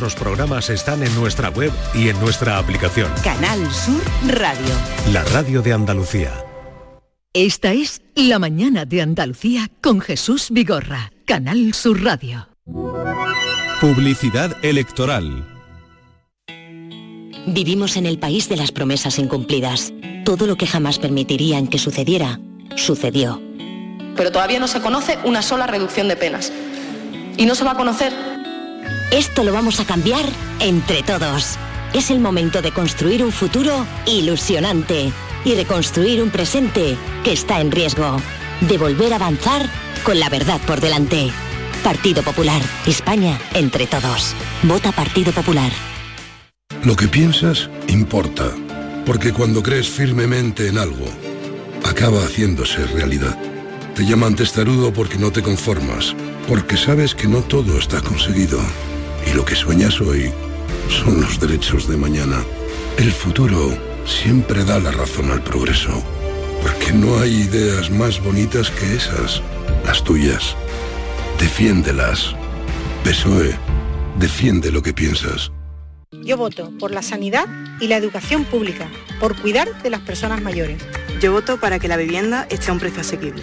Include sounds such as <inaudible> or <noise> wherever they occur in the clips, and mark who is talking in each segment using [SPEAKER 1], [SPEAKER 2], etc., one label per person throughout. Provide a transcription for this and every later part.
[SPEAKER 1] Los programas están en nuestra web y en nuestra aplicación.
[SPEAKER 2] Canal Sur Radio.
[SPEAKER 1] La radio de Andalucía.
[SPEAKER 3] Esta es La mañana de Andalucía con Jesús Vigorra. Canal Sur Radio.
[SPEAKER 4] Publicidad electoral.
[SPEAKER 5] Vivimos en el país de las promesas incumplidas. Todo lo que jamás permitirían que sucediera, sucedió.
[SPEAKER 6] Pero todavía no se conoce una sola reducción de penas. Y no se va a conocer.
[SPEAKER 5] Esto lo vamos a cambiar entre todos. Es el momento de construir un futuro ilusionante y reconstruir un presente que está en riesgo. De volver a avanzar con la verdad por delante. Partido Popular. España entre todos. Vota Partido Popular.
[SPEAKER 7] Lo que piensas importa, porque cuando crees firmemente en algo, acaba haciéndose realidad. Te llaman testarudo porque no te conformas, porque sabes que no todo está conseguido. Y lo que sueñas hoy son los derechos de mañana. El futuro siempre da la razón al progreso, porque no hay ideas más bonitas que esas, las tuyas. Defiéndelas. PSOE, defiende lo que piensas.
[SPEAKER 8] Yo voto por la sanidad y la educación pública, por cuidar de las personas mayores.
[SPEAKER 9] Yo voto para que la vivienda esté a un precio asequible.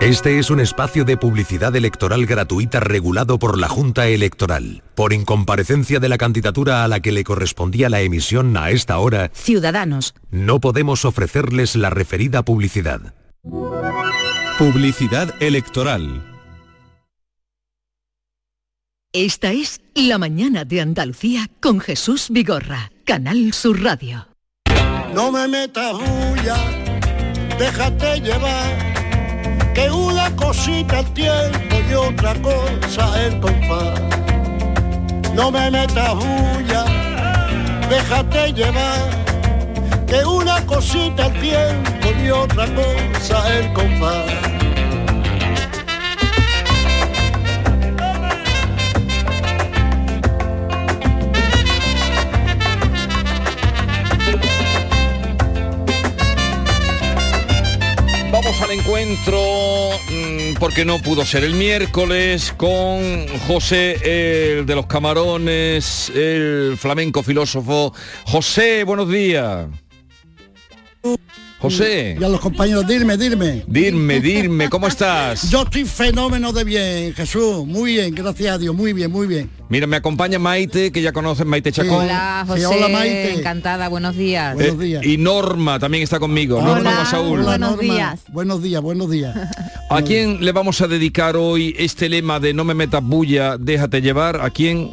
[SPEAKER 1] Este es un espacio de publicidad electoral gratuita regulado por la Junta Electoral. Por incomparecencia de la candidatura a la que le correspondía la emisión a esta hora,
[SPEAKER 3] Ciudadanos.
[SPEAKER 1] no podemos ofrecerles la referida publicidad.
[SPEAKER 4] Publicidad electoral.
[SPEAKER 3] Esta es La mañana de Andalucía con Jesús Vigorra. Canal Sur Radio.
[SPEAKER 10] No me metas bulla, déjate llevar, que una cosita el tiempo y otra cosa el compás. No me metas bulla, déjate llevar, que una cosita el tiempo y otra cosa el compás.
[SPEAKER 11] Vamos al encuentro, mm, porque no pudo ser el miércoles, con José, el de los camarones, el flamenco filósofo. José, buenos días. José.
[SPEAKER 10] Y a los compañeros, dirme, dirme.
[SPEAKER 11] Dime, dime, ¿cómo estás?
[SPEAKER 10] Yo estoy fenómeno de bien, Jesús. Muy bien, gracias a Dios. Muy bien, muy bien.
[SPEAKER 11] Mira, me acompaña Maite, que ya conoces, Maite Chacón.
[SPEAKER 12] Hola, José.
[SPEAKER 10] hola, Maite.
[SPEAKER 12] Encantada, buenos días.
[SPEAKER 10] Buenos días.
[SPEAKER 11] Eh, y Norma también está conmigo.
[SPEAKER 12] Hola,
[SPEAKER 11] Norma Saúl.
[SPEAKER 10] Hola,
[SPEAKER 12] Buenos
[SPEAKER 10] Norma.
[SPEAKER 12] días.
[SPEAKER 10] Buenos días, buenos días. <laughs>
[SPEAKER 11] ¿A quién le vamos a dedicar hoy este lema de no me metas bulla, déjate llevar? ¿A quién?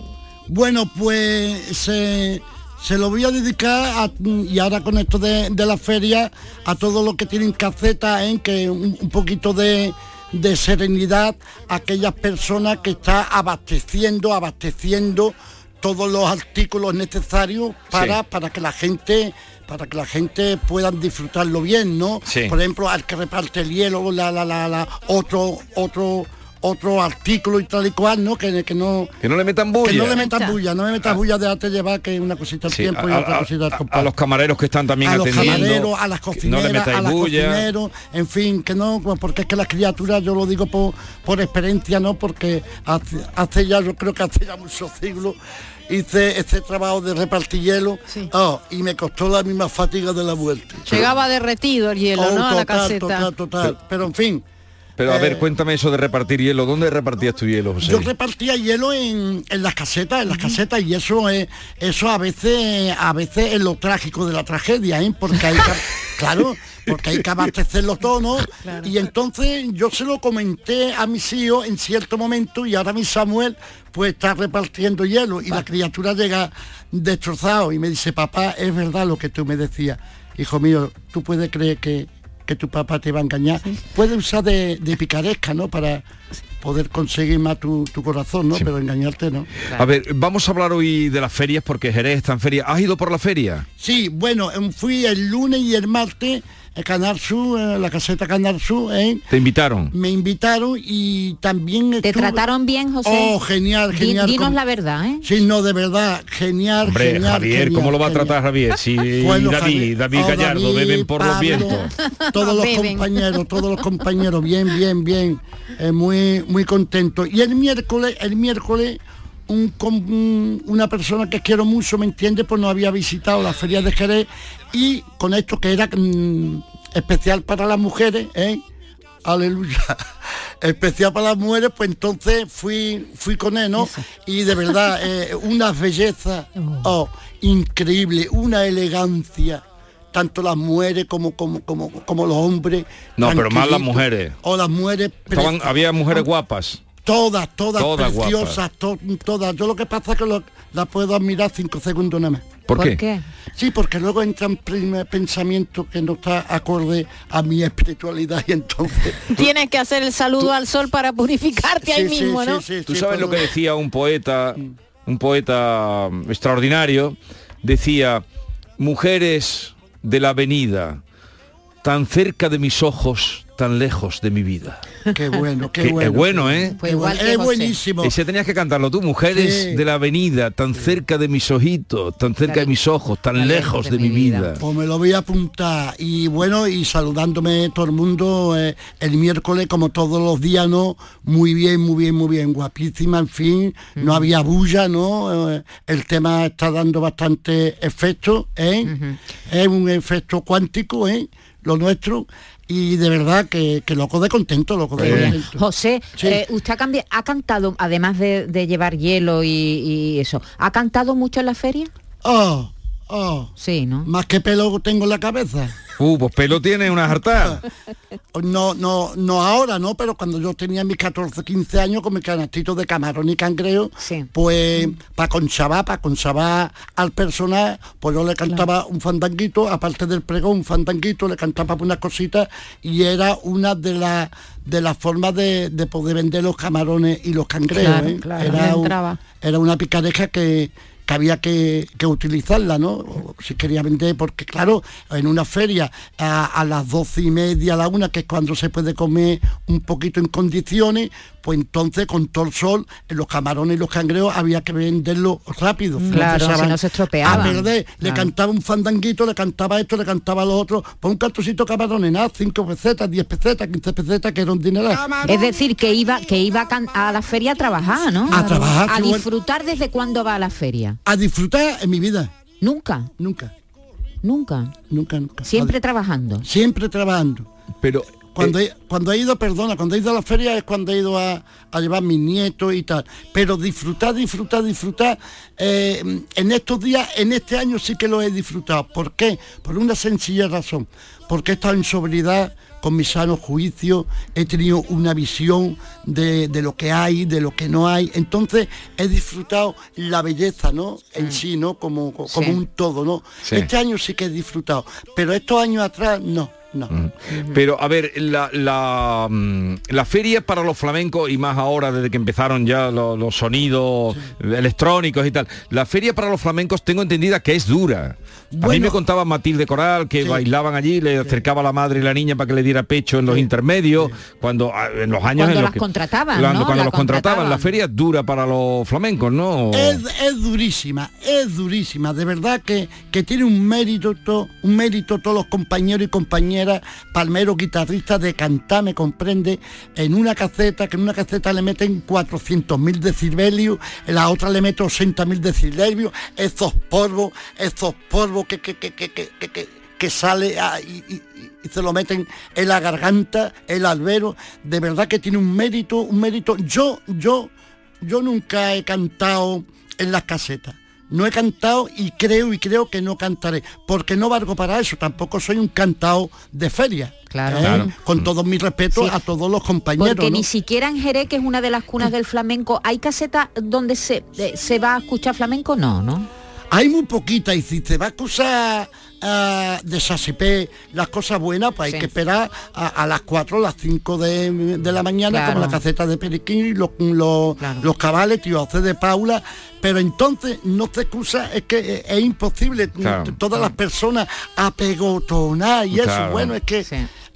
[SPEAKER 10] Bueno, pues se, se lo voy a dedicar, a- y ahora con esto de, de la feria, a todos los que tienen casetas, en que un, un poquito de, de serenidad a aquellas personas que están abasteciendo, abasteciendo todos los artículos necesarios para,
[SPEAKER 11] Sí.
[SPEAKER 10] para que la gente para que la gente puedan disfrutarlo bien, ¿no?
[SPEAKER 11] Sí.
[SPEAKER 10] Por ejemplo, al que reparte el hielo, la, la, la, la, otro, otro, otro artículo y tal y cual, ¿no? Que, que no,
[SPEAKER 11] Que no le metan bulla.
[SPEAKER 10] que no le metas bulla, no me metas bulla, déjate llevar que una cosita al
[SPEAKER 11] Sí,
[SPEAKER 10] tiempo y
[SPEAKER 11] a,
[SPEAKER 10] otra
[SPEAKER 11] a-
[SPEAKER 10] cosita al
[SPEAKER 11] a-
[SPEAKER 10] compás.
[SPEAKER 11] a los camareros que están también
[SPEAKER 10] a los
[SPEAKER 11] atendiendo.
[SPEAKER 10] camareros, a las
[SPEAKER 11] no
[SPEAKER 10] cocineras,
[SPEAKER 11] metáis
[SPEAKER 10] a las
[SPEAKER 11] bulla.
[SPEAKER 10] cocineros, en fin, que no, pues porque es que las criaturas, yo lo digo por, por experiencia, ¿no? Porque hace, hace ya, yo creo que hace ya muchos siglos, hice este trabajo de repartir hielo oh, y me costó la misma fatiga de la vuelta.
[SPEAKER 12] Llegaba derretido el hielo,
[SPEAKER 10] Oh,
[SPEAKER 12] ¿no? a la
[SPEAKER 10] total,
[SPEAKER 12] caseta.
[SPEAKER 10] total, total. Pero en fin,
[SPEAKER 11] Pero a ver,
[SPEAKER 10] Eh,
[SPEAKER 11] cuéntame eso de repartir hielo. ¿Dónde repartías tu hielo, José?
[SPEAKER 10] Yo repartía hielo en, en las casetas, en las casetas y eso es eso a veces a veces es lo trágico de la tragedia, ¿eh? porque hay que, <laughs> claro, porque hay que abastecerlo todo, ¿no? Y entonces yo se lo comenté a mis hijos en cierto momento y ahora mi Samuel pues está repartiendo hielo y la criatura llega destrozado y me dice, papá, es verdad lo que tú me decías. Hijo mío, tú puedes creer que, que tu papá te va a engañar. Puede usar de, de picaresca, ¿no? Para poder conseguir más tu, tu corazón, ¿no? Pero engañarte, ¿no?
[SPEAKER 11] A ver, vamos a hablar hoy de las ferias porque Jerez está en feria. ¿Has ido por la feria?
[SPEAKER 10] Sí, bueno, fui el lunes y el martes Canal Sur, en la caseta Canal Sur, ¿eh?
[SPEAKER 11] Te invitaron.
[SPEAKER 10] me invitaron y también
[SPEAKER 12] ¿Te
[SPEAKER 10] estuve-
[SPEAKER 12] trataron bien, José?
[SPEAKER 10] Oh, genial, genial.
[SPEAKER 12] dinos la verdad, ¿eh?
[SPEAKER 10] Sí, no, de verdad, genial,
[SPEAKER 11] Hombre,
[SPEAKER 10] genial.
[SPEAKER 11] Javier,
[SPEAKER 10] genial,
[SPEAKER 11] ¿cómo lo va a tratar Javier? Si <laughs>
[SPEAKER 10] Bueno,
[SPEAKER 11] David,
[SPEAKER 10] Javier-
[SPEAKER 11] David
[SPEAKER 10] oh,
[SPEAKER 11] Gallardo
[SPEAKER 10] David,
[SPEAKER 11] beben por los vientos. <laughs>
[SPEAKER 10] Todos los
[SPEAKER 12] Beben.
[SPEAKER 10] compañeros, todos los compañeros, bien, bien, bien, eh, muy, muy contentos. Y el miércoles, el miércoles, un- una persona que quiero mucho, ¿me entiende? Pues no había visitado la feria de Jerez y con esto que era mm, especial para las mujeres, ¿eh? Aleluya. <laughs> Especial para las mujeres, pues entonces fui, fui con él, ¿no? Y de verdad, eh, una belleza, oh, increíble, una elegancia, tanto las mujeres como, como, como, como los hombres.
[SPEAKER 11] No, pero más las mujeres.
[SPEAKER 10] O las mujeres.
[SPEAKER 11] Estaban- había mujeres guapas.
[SPEAKER 10] Todas, todas,
[SPEAKER 11] Todas
[SPEAKER 10] preciosas, to- todas. Yo lo que pasa es que lo- las puedo admirar cinco segundos nada más.
[SPEAKER 11] ¿Por ¿Por qué? qué?
[SPEAKER 10] Sí, porque luego entran pensamientos que no está acorde a mi espiritualidad <laughs> y entonces...
[SPEAKER 12] Tienes que hacer el saludo al sol para purificarte ahí
[SPEAKER 10] Sí, sí,
[SPEAKER 12] mismo,
[SPEAKER 10] sí,
[SPEAKER 12] ¿no?
[SPEAKER 10] sí,
[SPEAKER 11] Tú
[SPEAKER 10] sí,
[SPEAKER 11] sabes lo que decía un poeta, un poeta mm, extraordinario, decía, mujeres de la avenida, tan cerca de mis ojos, tan lejos de mi vida.
[SPEAKER 10] Qué bueno, qué
[SPEAKER 11] Que
[SPEAKER 10] bueno.
[SPEAKER 11] Es bueno, ¿eh?
[SPEAKER 12] Pues igual que
[SPEAKER 10] es
[SPEAKER 12] José.
[SPEAKER 10] buenísimo.
[SPEAKER 11] Ese tenías que cantarlo tú, mujeres
[SPEAKER 10] Sí.
[SPEAKER 11] de la avenida, tan cerca de mis ojitos, tan cerca de mis ojos, tan lejos de mi vida.
[SPEAKER 10] Pues me lo voy a apuntar. Y bueno, y saludándome todo el mundo eh, el miércoles, como todos los días, ¿no? Muy bien, muy bien, muy bien, guapísima, en fin, no había bulla, ¿no? Eh, el tema está dando bastante efecto, ¿eh? Es un efecto cuántico, ¿eh? Lo nuestro. Y de verdad que, que loco de contento, loco de contento.
[SPEAKER 12] José,
[SPEAKER 10] Sí.
[SPEAKER 12] eh, usted ha, cantado, además de, de llevar hielo y, y eso, ¿ha cantado mucho en la feria?
[SPEAKER 10] Oh, oh.
[SPEAKER 12] Sí, ¿no?
[SPEAKER 10] Más que pelo tengo en la cabeza.
[SPEAKER 11] Uh, pues pelo tiene una jartada.
[SPEAKER 10] No, no, no ahora, ¿no? Pero cuando yo tenía mis 14, 15 años con mi canastito de camarón y cangrejo, pues para conchabar, para conchabar al personal, pues yo le cantaba un fandanguito, aparte del pregón, un fandanguito, le cantaba unas cositas y era una de las de las formas de, de poder vender los camarones y los cangrejos.
[SPEAKER 12] Claro,
[SPEAKER 10] ¿eh?
[SPEAKER 12] claro,
[SPEAKER 10] era, un- era una picareja que, que había que, que utilizarla, ¿no? O Si quería vender, porque claro, en una feria a, a las doce y media, a la una, que es cuando se puede comer un poquito en condiciones, pues entonces con todo el sol, los camarones y los cangrejos había que venderlo rápido.
[SPEAKER 12] Mm. Claro, si no se estropeaban.
[SPEAKER 10] A perder, le cantaba un fandanguito, le cantaba esto, le cantaba lo otro, pues un cartocito de camarones, nada, cinco pesetas, 10 pesetas, 15 pesetas, que era un dinero.
[SPEAKER 12] Es decir, que iba que iba a, la feria a trabajar, ¿no?
[SPEAKER 10] A trabajar,
[SPEAKER 12] A
[SPEAKER 10] bueno.
[SPEAKER 12] disfrutar desde cuándo va a la feria.
[SPEAKER 10] A disfrutar en mi vida.
[SPEAKER 12] Nunca.
[SPEAKER 10] Nunca.
[SPEAKER 12] Nunca.
[SPEAKER 10] Nunca, nunca.
[SPEAKER 12] Siempre trabajando.
[SPEAKER 10] Siempre trabajando.
[SPEAKER 11] Pero
[SPEAKER 10] Cuando, he, cuando he ido, perdona, cuando he ido a la feria es cuando he ido a, a llevar mis nietos y tal. Pero disfrutar, disfrutar, disfrutar. eh, en estos días, en este año sí que lo he disfrutado. ¿Por qué? Por una sencilla razón. Porque he estado en sobriedad, con mi sano juicio, he tenido una visión de, de lo que hay, de lo que no hay. Entonces he disfrutado la belleza, ¿no? En sí, ¿no? Como, como
[SPEAKER 11] Sí.
[SPEAKER 10] un todo, ¿no?
[SPEAKER 11] Sí.
[SPEAKER 10] Este año sí que he disfrutado. Pero estos años atrás, no, no.
[SPEAKER 11] Pero a ver, la, la, mm, la feria para los flamencos y más ahora desde que empezaron ya lo- los, sonidos electrónicos y tal, la feria para los flamencos tengo entendida que es dura. a mí me contaba Matilde Coral que bailaban allí, le acercaba a la madre y la niña para que le diera pecho en los intermedios, cuando ah, en los años
[SPEAKER 12] Cuando
[SPEAKER 11] en los
[SPEAKER 12] las
[SPEAKER 11] que-
[SPEAKER 12] contrataban,
[SPEAKER 11] cuando,
[SPEAKER 12] ¿no?
[SPEAKER 11] cuando
[SPEAKER 12] La
[SPEAKER 11] los contrataban, la feria es dura para los flamencos, ¿no?
[SPEAKER 10] Es, es durísima, es durísima, de verdad que, que tiene un mérito, to- un mérito todos los compañeros y compañeras, palmeros, guitarristas de cantar, me comprende, en una caseta, que en una caseta le meten 400.000 decibelios, en la otra le meten 80.000 decibelios, esos polvos, esos polvos que, que, que, que, que, que- que- sale ah, y, y- y se lo meten en la garganta, el albero, de verdad que tiene un mérito, un mérito. Yo, yo, yo nunca he cantado en las casetas. No he cantado y creo y creo que no cantaré, porque no valgo para eso, tampoco soy un cantado de feria.
[SPEAKER 12] Claro.
[SPEAKER 10] ¿eh?
[SPEAKER 12] Claro.
[SPEAKER 10] Con todo mi respeto
[SPEAKER 12] Sí.
[SPEAKER 10] a todos los compañeros.
[SPEAKER 12] Porque
[SPEAKER 10] ¿no?
[SPEAKER 12] ni siquiera en Jerez, que es una de las cunas del flamenco, ¿hay caseta donde se, eh, se va a escuchar flamenco? No, ¿no?
[SPEAKER 10] Hay muy poquita y si te va a acusar ah, de Sasipé las cosas buenas, pues hay que esperar a, a las 4 las 5 de, de la mañana,
[SPEAKER 12] Claro.
[SPEAKER 10] como la caseta de Periquín, los, los, los cabales, tío José de Paula. Pero entonces no te excusa, es que es, es imposible.
[SPEAKER 11] Claro.
[SPEAKER 10] Todas las personas apegotonar y eso,
[SPEAKER 11] Claro.
[SPEAKER 10] bueno, es que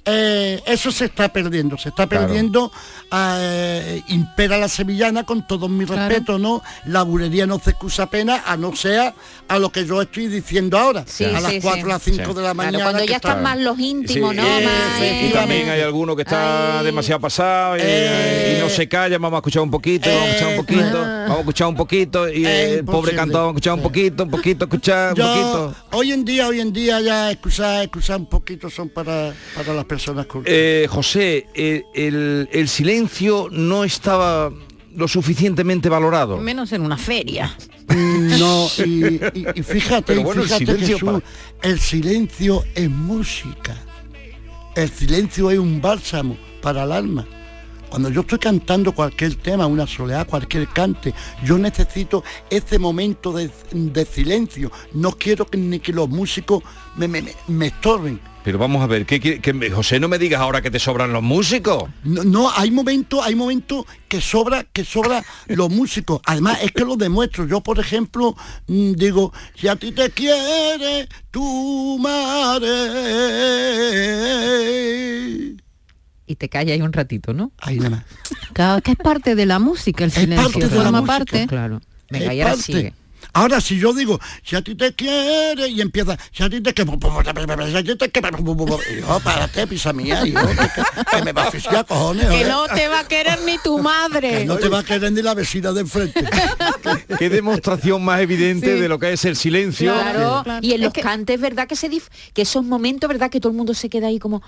[SPEAKER 10] eh, eso se está perdiendo, se está
[SPEAKER 11] Claro.
[SPEAKER 10] perdiendo. eh, impera la sevillana con todo mi
[SPEAKER 12] Claro.
[SPEAKER 10] respeto, ¿no? La bulería no se excusa apenas, a no ser a lo que yo estoy diciendo ahora,
[SPEAKER 12] Sí,
[SPEAKER 10] a las
[SPEAKER 12] sí,
[SPEAKER 10] 4
[SPEAKER 12] sí.
[SPEAKER 10] a las 5
[SPEAKER 11] Sí.
[SPEAKER 10] de la
[SPEAKER 12] Claro,
[SPEAKER 10] mañana.
[SPEAKER 12] cuando
[SPEAKER 10] que
[SPEAKER 12] ya
[SPEAKER 10] está-
[SPEAKER 12] están más los íntimos,
[SPEAKER 11] Sí,
[SPEAKER 12] ¿no?
[SPEAKER 11] eh,
[SPEAKER 12] Más,
[SPEAKER 11] y también hay alguno que está demasiado pasado y, y no se calla, vamos a escuchar un poquito, vamos a escuchar un poquito, vamos a escuchar un poquito y el pobre cantado vamos a escuchar un poquito, un poquito, escuchar un
[SPEAKER 10] Yo,
[SPEAKER 11] poquito.
[SPEAKER 10] hoy en día, hoy en día ya excusar, excusar un poquito son para, para las personas cultas.
[SPEAKER 11] Eh, José, eh, el, el silencio no estaba lo suficientemente valorado.
[SPEAKER 13] Menos en una feria.
[SPEAKER 10] Mm, No, <laughs> y, y- y fíjate,
[SPEAKER 11] bueno, el
[SPEAKER 10] fíjate
[SPEAKER 11] silencio
[SPEAKER 10] Jesús, el silencio es música. El silencio es un bálsamo para el alma. Cuando yo estoy cantando cualquier tema, una soledad, cualquier cante, yo necesito ese momento de, de silencio. No quiero que ni que los músicos me- me estorben.
[SPEAKER 11] Pero vamos a ver, ¿qué, José, no me digas ahora que te sobran los músicos.
[SPEAKER 10] No, no, hay momentos, hay momentos que sobra, que sobra los músicos. Además, es que lo demuestro. Yo, por ejemplo, mm, digo, si a ti te quiere tu madre.
[SPEAKER 12] Y te calla ahí un ratito, ¿no?
[SPEAKER 10] Ahí nada más.
[SPEAKER 13] Claro, que es parte de la música, el silencio.
[SPEAKER 10] parte de la
[SPEAKER 13] forma
[SPEAKER 10] música.
[SPEAKER 13] parte.
[SPEAKER 12] Claro. Venga,
[SPEAKER 10] Es
[SPEAKER 12] y ahora
[SPEAKER 10] parte.
[SPEAKER 12] sigue.
[SPEAKER 10] Ahora si yo digo, si a ti te quiere y empieza, si a ti te quiere, si a ti te quiere, y yo, párate, pisa mía, y yo, que, que me va a asfixiar, cojones.
[SPEAKER 13] Que no te va a querer ni tu madre.
[SPEAKER 10] Que no te va a querer ni la vecina de enfrente. <laughs>
[SPEAKER 11] Qué demostración más evidente
[SPEAKER 13] Sí.
[SPEAKER 11] de lo que es el silencio.
[SPEAKER 12] Claro,
[SPEAKER 13] Claro.
[SPEAKER 12] y en
[SPEAKER 13] Es
[SPEAKER 12] los
[SPEAKER 13] que-
[SPEAKER 12] cantes, ¿verdad? Que se dif- que esos momentos, ¿verdad? Que todo el mundo se queda ahí como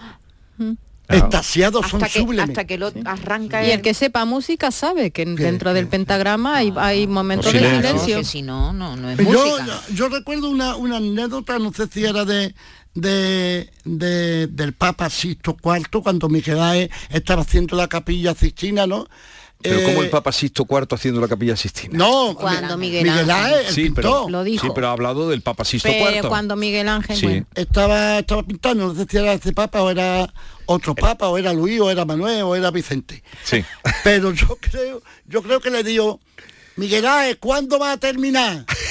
[SPEAKER 10] Extasiados son
[SPEAKER 12] hasta que,
[SPEAKER 10] sublimes.
[SPEAKER 12] hasta que lo arranca
[SPEAKER 13] Y el que sepa música sabe que dentro del pentagrama hay, hay momentos de
[SPEAKER 11] silencio.
[SPEAKER 13] silencio.
[SPEAKER 12] que si no, no, no es
[SPEAKER 10] Yo,
[SPEAKER 12] música.
[SPEAKER 10] yo, yo recuerdo una, una anécdota, no sé si era de, de, de- del Papa Sisto IV, cuando Miguel Ángel estaba haciendo la capilla Sistina, ¿no?
[SPEAKER 11] Pero
[SPEAKER 10] Eh,
[SPEAKER 11] como el Papa Sisto IV haciendo la capilla Sistina.
[SPEAKER 10] No,
[SPEAKER 13] Cuando
[SPEAKER 10] Mi-
[SPEAKER 13] Miguel
[SPEAKER 10] Ángel,
[SPEAKER 13] Ángel.
[SPEAKER 10] el
[SPEAKER 11] Sí, pero,
[SPEAKER 13] Lo dijo.
[SPEAKER 11] sí, pero ha hablado del Papa Sisto
[SPEAKER 13] Pero
[SPEAKER 11] IV.
[SPEAKER 13] cuando Miguel Ángel,
[SPEAKER 11] Sí.
[SPEAKER 13] bueno,
[SPEAKER 10] estaba, estaba pintando, no sé si era ese Papa o era otro Papa, o era Luis, o era Manuel, o era Vicente.
[SPEAKER 11] Sí.
[SPEAKER 10] Pero yo creo, yo creo que le digo, Miguel Ángel, ¿cuándo va a terminar? <laughs>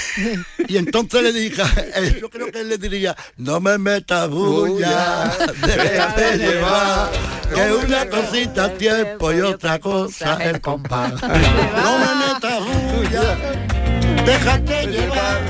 [SPEAKER 10] Y entonces le dije, <laughs> eh, yo creo que él le diría, no me metas <laughs> <laughs> bulla, déjate llevar, que una cosita es tiempo y otra cosa es el compás. No me metas bulla, déjate llevar,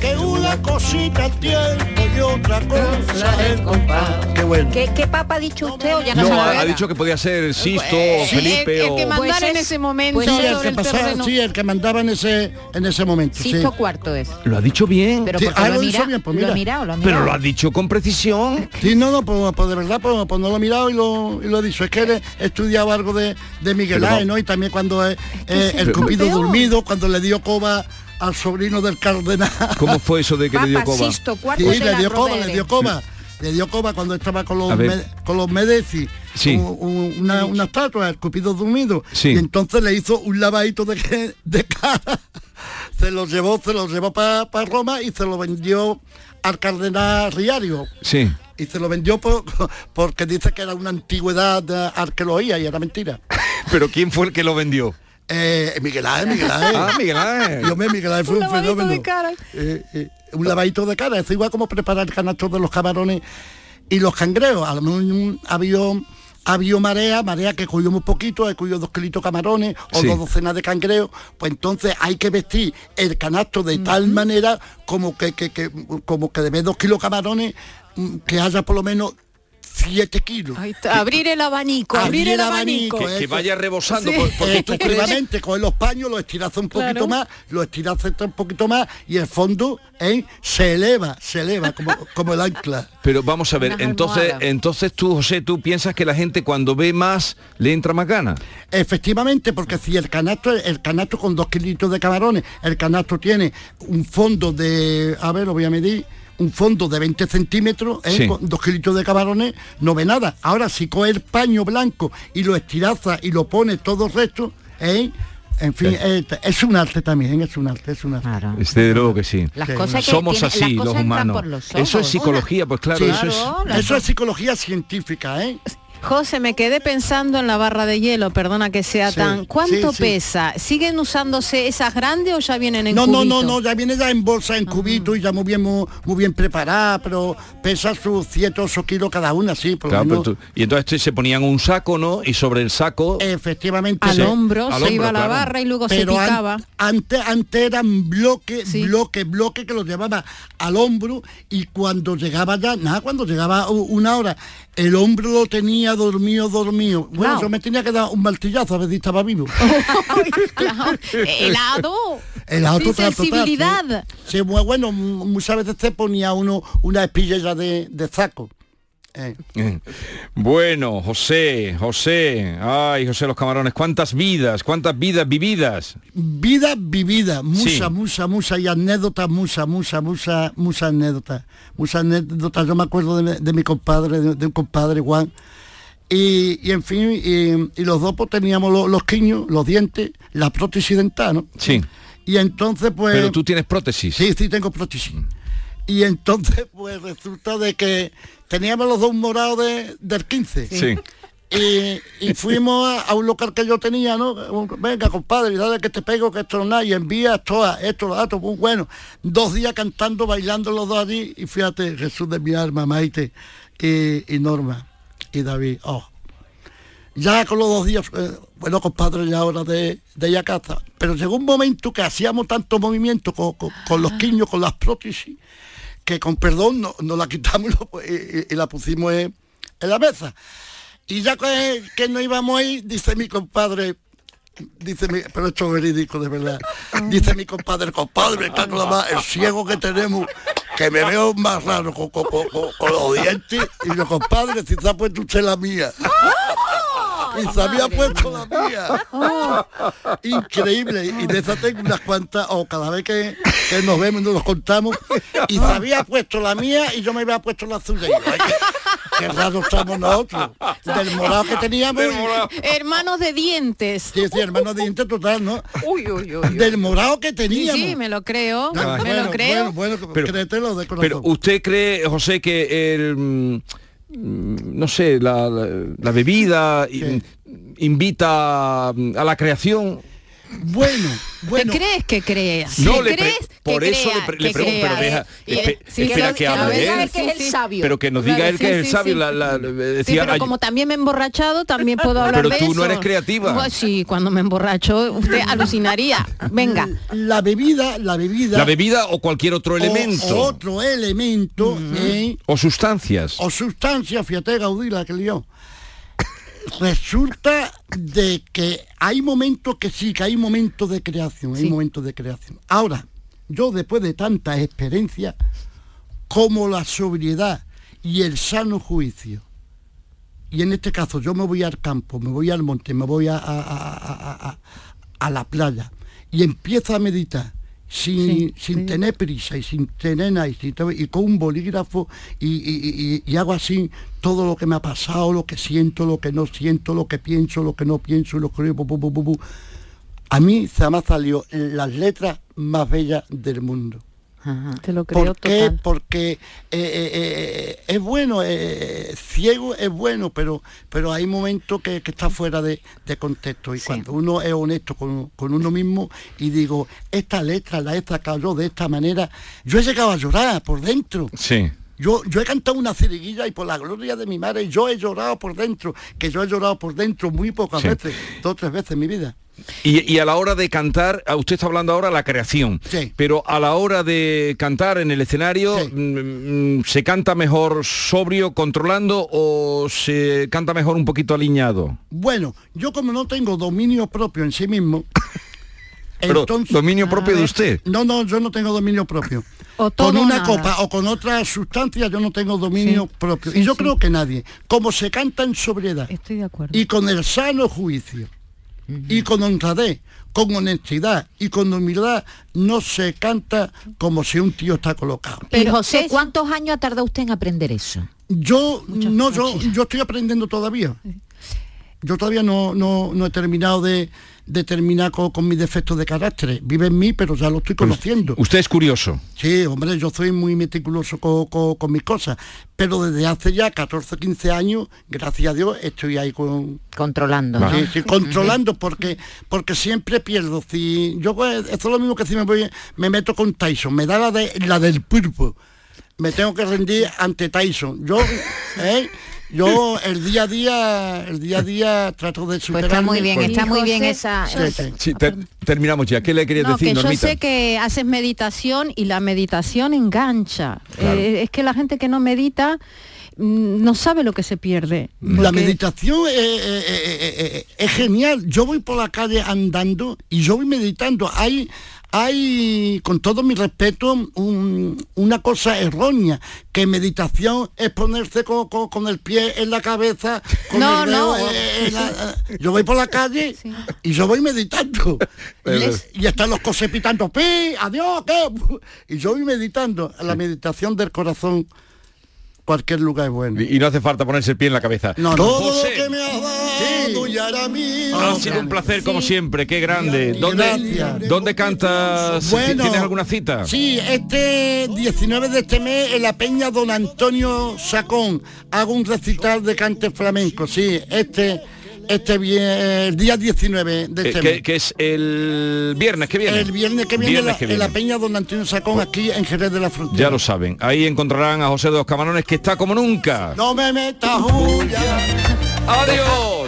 [SPEAKER 10] que una cosita es tiempo y otra cosa es el compás. Qué bueno.
[SPEAKER 12] ¿Qué, qué papa ha dicho usted o ya no,
[SPEAKER 11] No,
[SPEAKER 12] sabe?
[SPEAKER 11] ha, ha dicho que podía ser Sisto o
[SPEAKER 13] eh,
[SPEAKER 11] Felipe
[SPEAKER 13] el, el que
[SPEAKER 11] o...
[SPEAKER 13] mandara
[SPEAKER 12] Pues
[SPEAKER 13] en
[SPEAKER 12] es-
[SPEAKER 13] ese momento
[SPEAKER 12] pues
[SPEAKER 10] Sí, el que
[SPEAKER 13] el
[SPEAKER 10] pasaba,
[SPEAKER 13] terreno.
[SPEAKER 10] sí, el que mandaba en ese, en ese momento. sí.
[SPEAKER 12] Sisto cuarto es.
[SPEAKER 11] Lo ha dicho bien.
[SPEAKER 12] Pero
[SPEAKER 10] Sí, ah,
[SPEAKER 12] lo,
[SPEAKER 10] bien, pues
[SPEAKER 12] mirado,
[SPEAKER 11] Pero ha dicho con precisión.
[SPEAKER 10] Sí, no, no, pues, pues de verdad, pues, pues no lo he mirado y lo, y lo he dicho. Es que he estudiado algo de, de Miguel Ángel, ¿no? Y también cuando eh, eh, el Cupido dormido, cuando le dio coba al sobrino del cardenal.
[SPEAKER 11] ¿Cómo fue eso de que le dio coba?
[SPEAKER 12] Sisto cuarto
[SPEAKER 10] Sí, le dio coba,
[SPEAKER 12] rodere.
[SPEAKER 10] le dio coba. Le dio coba cuando estaba con los. Me- con los Medici.
[SPEAKER 11] Sí.
[SPEAKER 10] un- un- una, una estatua, el Cupido dormido.
[SPEAKER 11] Sí.
[SPEAKER 10] Y entonces le hizo un lavadito de, de cara. <laughs> Se lo llevó, se lo llevó para Roma y se lo vendió al cardenal Riario.
[SPEAKER 11] Sí.
[SPEAKER 10] Y se lo vendió por- <laughs> porque dice que era una antigüedad de arqueología y era mentira. <laughs>
[SPEAKER 11] Pero ¿quién fue el que lo vendió?
[SPEAKER 10] Eh, Miguel Ángel, Miguel Ángel.
[SPEAKER 11] Ah, Miguel Ángel.
[SPEAKER 10] Yo me Miguel Ángel fue
[SPEAKER 13] Un
[SPEAKER 10] un,
[SPEAKER 13] lavadito
[SPEAKER 10] fenómeno.
[SPEAKER 13] de cara.
[SPEAKER 10] Eh, eh, un lavadito de cara, es igual como preparar el canasto de los camarones y los cangreos. A lo mejor un- había, había marea, marea que cogió muy poquito, he cogido dos kilitos camarones o
[SPEAKER 11] Sí.
[SPEAKER 10] dos docenas de cangreos, pues entonces hay que vestir el canasto de tal manera como que, que, que- como que de vez dos kilos camarones, mm, que haya por lo menos siete kilos.
[SPEAKER 13] Ahí está, abrir el abanico, abrir el abanico.
[SPEAKER 11] Que, que vaya rebosando.
[SPEAKER 13] Sí.
[SPEAKER 11] por- Porque tú crees...
[SPEAKER 10] Efectivamente, coger los paños, los estiras un poquito
[SPEAKER 13] Claro.
[SPEAKER 10] más, los estiras un poquito más y el fondo ¿eh? se eleva, se eleva como, <laughs> como el ancla.
[SPEAKER 11] Pero vamos a ver,
[SPEAKER 12] Unas
[SPEAKER 11] entonces,
[SPEAKER 12] almohadas.
[SPEAKER 11] entonces tú, José, tú piensas que la gente cuando ve más le entra más gana.
[SPEAKER 10] Efectivamente, porque si el canasto, el canasto con dos kilitos de camarones, el canasto tiene un fondo de, a ver, lo voy a medir, un fondo de 20 centímetros, ¿eh?
[SPEAKER 11] Sí.
[SPEAKER 10] con dos kilitos de camarones, no ve nada. Ahora, si coge el paño blanco y lo estiraza y lo pone todo el resto, ¿eh? En fin, eh, es un arte también, es un arte, es un arte.
[SPEAKER 11] Desde luego que sí.
[SPEAKER 12] Las cosas que
[SPEAKER 11] Somos
[SPEAKER 12] tiene-
[SPEAKER 11] así
[SPEAKER 12] las
[SPEAKER 11] los
[SPEAKER 12] cosas
[SPEAKER 11] humanos.
[SPEAKER 12] los
[SPEAKER 11] Eso es psicología, pues claro,
[SPEAKER 10] Sí.
[SPEAKER 11] eso es.
[SPEAKER 10] Eso es psicología científica, ¿eh?
[SPEAKER 13] José, me quedé pensando en la barra de hielo, perdona que sea
[SPEAKER 10] Sí,
[SPEAKER 13] tan... ¿Cuánto
[SPEAKER 10] sí, sí.
[SPEAKER 13] pesa? ¿Siguen usándose esas grandes o ya vienen en
[SPEAKER 10] No, no, no,
[SPEAKER 13] cubito?
[SPEAKER 10] no, ya viene ya en bolsa, en cubito y ya muy bien, muy, muy bien preparada, pero pesa sus 7 8 kilos cada una, sí, por
[SPEAKER 11] Claro, pero
[SPEAKER 10] menos.
[SPEAKER 11] tú- y entonces se ponían un saco, ¿no? Y sobre el saco.
[SPEAKER 10] Efectivamente.
[SPEAKER 13] Al hombro,
[SPEAKER 11] Al
[SPEAKER 13] se iba a la
[SPEAKER 11] claro.
[SPEAKER 13] barra y luego
[SPEAKER 10] Pero
[SPEAKER 13] se
[SPEAKER 10] an-
[SPEAKER 13] picaba.
[SPEAKER 10] antes, antes eran bloque, bloque, bloque que los llevaba al hombro y cuando llegaba ya, nada, cuando llegaba una hora, el hombro lo tenía dormido, dormido. Bueno,
[SPEAKER 13] Claro.
[SPEAKER 10] yo me tenía que dar un martillazo a ver si estaba vivo. <laughs>
[SPEAKER 13] Helado.
[SPEAKER 10] El
[SPEAKER 13] Sin sensibilidad.
[SPEAKER 10] Sí, muy bueno, muchas veces te ponía uno una espilla de, de saco. Eh.
[SPEAKER 11] Eh, Bueno, José, José, ay, José los camarones, cuántas vidas, cuántas vidas vividas.
[SPEAKER 10] Vida vivida, mucha,
[SPEAKER 11] Sí.
[SPEAKER 10] mucha, mucha, y anécdotas, mucha, mucha, mucha, mucha anécdotas. Muchas anécdotas, yo me acuerdo de, mi- de mi compadre, de, de un compadre Juan. Y, y en fin, y, y los dos pues teníamos lo- los quiños, los dientes, la prótesis dental, ¿no?
[SPEAKER 11] Sí.
[SPEAKER 10] Y entonces pues...
[SPEAKER 11] Pero tú tienes prótesis.
[SPEAKER 10] Sí, sí, tengo prótesis. Y entonces, <laughs> pues resulta de que teníamos los dos morados de, del 15.
[SPEAKER 11] Sí.
[SPEAKER 10] Y, y fuimos a, a un local que yo tenía, ¿no? Venga, compadre, dale que te pego, que esto no nada, y envía esto, a- esto, lo datos, muy bueno. Dos días cantando, bailando los dos allí, y fíjate, Jesús de mi alma, Maite, y Norma, y David, oh. Ya con los dos días, eh, bueno, compadre, ya hora de, de ir a casa. Pero llegó un momento que hacíamos tanto movimiento con, con- con los quiños, con las prótesis, que con perdón no- nos la quitamos <laughs> y, lo- y- y- y la pusimos en, en la mesa. Y ya que, que no íbamos ahí, dice mi compadre, dice mi, pero esto es verídico de verdad, dice mi compadre, compadre, la ma- el ciego que tenemos, que me veo más raro con, con- con- con- los dientes, y yo, compadre, si se ha puesto la mía. Y se había puesto la mía. Increíble. Y de esa tengo unas cuantas, o cada vez que, que nos vemos nos los contamos. Y se había puesto la mía y yo me había puesto la suya. Qué, raro estamos nosotros. Del morado que teníamos.
[SPEAKER 13] Hermanos de dientes.
[SPEAKER 10] Sí, sí, hermano de diente total, ¿no?
[SPEAKER 13] Uy, uy, uy.
[SPEAKER 10] Del morado que
[SPEAKER 13] Sí,
[SPEAKER 10] teníamos.
[SPEAKER 13] sí, me lo creo.
[SPEAKER 10] Ah,
[SPEAKER 13] me
[SPEAKER 10] bueno,
[SPEAKER 13] lo creo.
[SPEAKER 10] Bueno, bueno,
[SPEAKER 11] Pero-
[SPEAKER 10] créetelo de corazón.
[SPEAKER 11] Pero usted cree, José, que el mm, no sé, la, la- la bebida in- invita mm, a la creación.
[SPEAKER 10] Bueno,
[SPEAKER 13] ¿Qué crees que creas?
[SPEAKER 11] No,
[SPEAKER 13] ¿Qué
[SPEAKER 11] le
[SPEAKER 13] crees
[SPEAKER 11] por
[SPEAKER 13] que
[SPEAKER 11] eso le,
[SPEAKER 13] crea-
[SPEAKER 11] pregunto, pero deja, espe-
[SPEAKER 13] sí,
[SPEAKER 11] espera
[SPEAKER 13] que
[SPEAKER 11] hable
[SPEAKER 13] que
[SPEAKER 11] él.
[SPEAKER 13] es el sabio.
[SPEAKER 11] Pero que nos diga
[SPEAKER 13] Claro,
[SPEAKER 11] él que
[SPEAKER 13] sí,
[SPEAKER 11] es el
[SPEAKER 13] sí,
[SPEAKER 11] sabio.
[SPEAKER 13] sí.
[SPEAKER 11] la- la-
[SPEAKER 13] Sí,
[SPEAKER 11] decía,
[SPEAKER 13] pero
[SPEAKER 11] ay-
[SPEAKER 13] como también me he emborrachado, también puedo hablar
[SPEAKER 11] Pero
[SPEAKER 13] de
[SPEAKER 11] tú
[SPEAKER 13] eso.
[SPEAKER 11] no eres creativa.
[SPEAKER 13] Pues sí, cuando me emborracho, usted alucinaría. Venga.
[SPEAKER 10] La bebida, la bebida.
[SPEAKER 11] la bebida o cualquier otro elemento.
[SPEAKER 10] o otro elemento, ¿eh?
[SPEAKER 11] O sustancias.
[SPEAKER 10] o sustancia, fíjate Gaudí la que lió. Resulta de que hay momentos que sí, que hay momentos de creación, hay momentos de creación. Ahora, yo después de tantas experiencias, como la sobriedad y el sano juicio, y en este caso yo me voy al campo, me voy al monte, me voy a, a- a- a- a- a la playa y empiezo a meditar sin, sin tener prisa y sin tener nada y, con un bolígrafo y, y- y- y hago así todo lo que me ha pasado, lo que siento, lo que no siento, lo que pienso, lo que no pienso, lo que bu, bu, bu, bu, bu. a mí se me han salido las letras más bellas del mundo.
[SPEAKER 13] Te lo creo
[SPEAKER 10] ¿Por qué?
[SPEAKER 13] total.
[SPEAKER 10] Porque eh, eh, eh, es bueno, eh, ciego es bueno, pero pero hay momentos que, que está fuera de, de contexto. Y cuando uno es honesto con, con uno mismo y digo, esta letra la he sacado de esta manera, yo he llegado a llorar por dentro.
[SPEAKER 11] Sí.
[SPEAKER 10] Yo, yo he cantado una ciriguilla y por la gloria de mi madre yo he llorado por dentro, que yo he llorado por dentro muy pocas
[SPEAKER 11] Sí.
[SPEAKER 10] veces, dos o tres veces en mi vida.
[SPEAKER 11] Y, y a la hora de cantar, a usted está hablando ahora de la creación, pero a la hora de cantar en el escenario, mm, mm, ¿se canta mejor sobrio, controlando o se canta mejor un poquito aliñado?
[SPEAKER 10] Bueno, yo como no tengo dominio propio en sí mismo, <laughs>
[SPEAKER 11] Pero, ¿dominio propio de usted?
[SPEAKER 10] No, no, yo no tengo dominio propio.
[SPEAKER 13] O todo
[SPEAKER 10] con una
[SPEAKER 13] nada.
[SPEAKER 10] copa o con otra sustancia yo no tengo dominio propio. y yo creo que nadie. Como se canta en sobriedad
[SPEAKER 13] Estoy de acuerdo.
[SPEAKER 10] y con el sano juicio y con honradez, con honestidad y con humildad, no se canta como si un tío está colocado.
[SPEAKER 12] Pero José, ¿cuántos años ha tardado usted en aprender eso?
[SPEAKER 10] Yo no, yo, yo estoy aprendiendo todavía. Yo todavía no, no, no he terminado de, determina con, con mis defectos de carácter. Vive en mí, pero ya lo estoy conociendo.
[SPEAKER 11] Usted es curioso.
[SPEAKER 10] Sí, hombre, yo soy muy meticuloso con, con- con mis cosas, pero desde hace ya 14, 15 años, gracias a Dios, estoy ahí con...
[SPEAKER 12] Controlando.
[SPEAKER 10] Sí,
[SPEAKER 12] ¿no?
[SPEAKER 10] sí, controlando, porque, porque siempre pierdo. Si yo pues, esto es lo mismo que si me voy, me meto con Tyson, me da la, de, la del pulpo. Me tengo que rendir ante Tyson. Yo, <laughs> ¿eh? Yo el día a día, el día a día trato de superar.
[SPEAKER 12] Pues está muy bien, está muy bien esa...
[SPEAKER 11] Sí, terminamos ya. ¿Qué le quería
[SPEAKER 13] No,
[SPEAKER 11] decir,
[SPEAKER 13] que yo
[SPEAKER 11] Normita?
[SPEAKER 13] sé que haces meditación y la meditación engancha.
[SPEAKER 11] Claro.
[SPEAKER 13] Eh, es que la gente que no medita mm, no sabe lo que se pierde.
[SPEAKER 10] La meditación eh, eh, eh, es genial. Yo voy por la calle andando y yo voy meditando. Hay, hay, con todo mi respeto, un- una cosa errónea, que meditación es ponerse con, con- con el pie en la cabeza. Con
[SPEAKER 13] No,
[SPEAKER 10] el dedo,
[SPEAKER 13] no.
[SPEAKER 10] eh, la- yo voy por la calle <laughs> y yo voy meditando. <laughs> y,
[SPEAKER 11] Pero-
[SPEAKER 10] es- y están los cosas pitando, pi, adiós, ¿qué? <laughs> Y yo voy meditando. La meditación del corazón, cualquier lugar es bueno.
[SPEAKER 11] Y y no hace falta ponerse el pie en la cabeza.
[SPEAKER 10] No, no. Todo lo que me dado.
[SPEAKER 11] Ha sido un placer como siempre, qué grande. ¿Dónde. ¿dónde cantas?
[SPEAKER 10] Bueno,
[SPEAKER 11] ¿Tienes alguna cita?
[SPEAKER 10] Sí, este 19 de este mes en la Peña Don Antonio Sacón hago un recital de cante flamenco, sí, este este el día 19 de
[SPEAKER 11] Eh,
[SPEAKER 10] este
[SPEAKER 11] que,
[SPEAKER 10] mes.
[SPEAKER 11] que es el viernes que viene.
[SPEAKER 10] El viernes que viene,
[SPEAKER 11] Viernes
[SPEAKER 10] la-
[SPEAKER 11] que
[SPEAKER 10] en la
[SPEAKER 11] viene.
[SPEAKER 10] Peña Don Antonio Sacón aquí en Jerez de la Frontera.
[SPEAKER 11] Ya lo saben. Ahí encontrarán a José de los Camarones que está como nunca.
[SPEAKER 10] No me metas huya.
[SPEAKER 11] Adiós.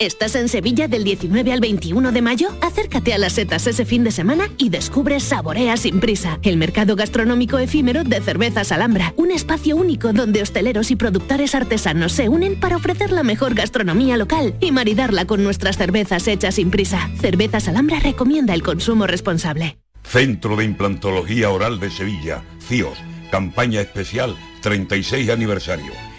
[SPEAKER 5] ¿Estás en Sevilla del 19 al 21 de mayo? Acércate a las setas ese fin de semana y descubre Saborea sin prisa, el mercado gastronómico efímero de cervezas Alhambra, un espacio único donde hosteleros y productores artesanos se unen para ofrecer la mejor gastronomía local y maridarla con nuestras cervezas hechas sin prisa. Cervezas Alhambra recomienda el consumo responsable.
[SPEAKER 14] Centro de Implantología Oral de Sevilla, CIOS, campaña especial 36 aniversario.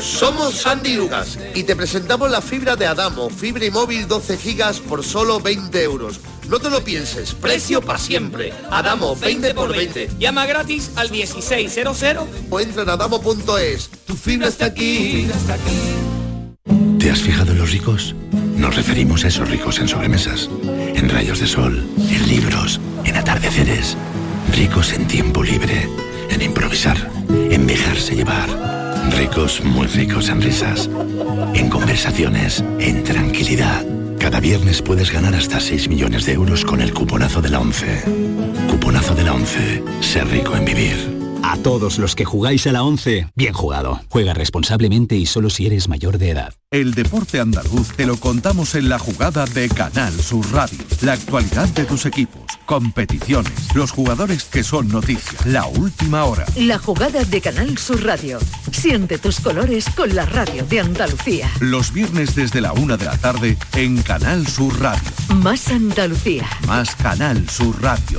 [SPEAKER 15] Somos Sandy Lucas y te presentamos la fibra de Adamo, fibra y móvil 12 gigas por solo 20 euros. No te lo pienses, precio para siempre. Adamo, 20 por 20.
[SPEAKER 16] Llama gratis al 1600.
[SPEAKER 15] O entra en adamo.es. Tu fibra está aquí.
[SPEAKER 17] ¿Te has fijado en los ricos? Nos referimos a esos ricos en sobremesas, en rayos de sol, en libros, en atardeceres. Ricos en tiempo libre, en improvisar, en dejarse llevar. Ricos, muy ricos en risas, en conversaciones, en tranquilidad. Cada viernes puedes ganar hasta 6 millones de euros con el cuponazo de la 11. Cuponazo de la 11. Ser rico en vivir.
[SPEAKER 18] A todos los que jugáis a la 11, bien jugado. Juega responsablemente y solo si eres mayor de edad.
[SPEAKER 4] El deporte andaluz te lo contamos en la jugada de Canal Sur Radio. La actualidad de tus equipos, competiciones, los jugadores que son noticia, la última hora.
[SPEAKER 3] La jugada de Canal Sur Radio. Siente tus colores con la radio de Andalucía.
[SPEAKER 4] Los viernes desde la una de la tarde en Canal Sur Radio.
[SPEAKER 3] Más Andalucía.
[SPEAKER 4] Más Canal Sur Radio.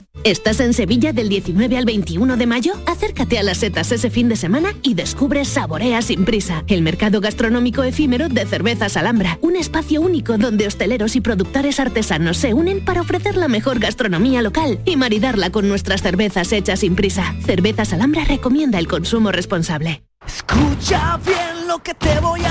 [SPEAKER 19] ¿Estás en Sevilla del 19 al 21 de mayo? Acércate a las setas ese fin de semana y descubre Saborea sin prisa, el mercado gastronómico efímero de cervezas Alhambra, un espacio único donde hosteleros y productores artesanos se unen para ofrecer la mejor gastronomía local y maridarla con nuestras cervezas hechas sin prisa. Cervezas Alhambra recomienda el consumo responsable.
[SPEAKER 20] Escucha bien lo que te voy a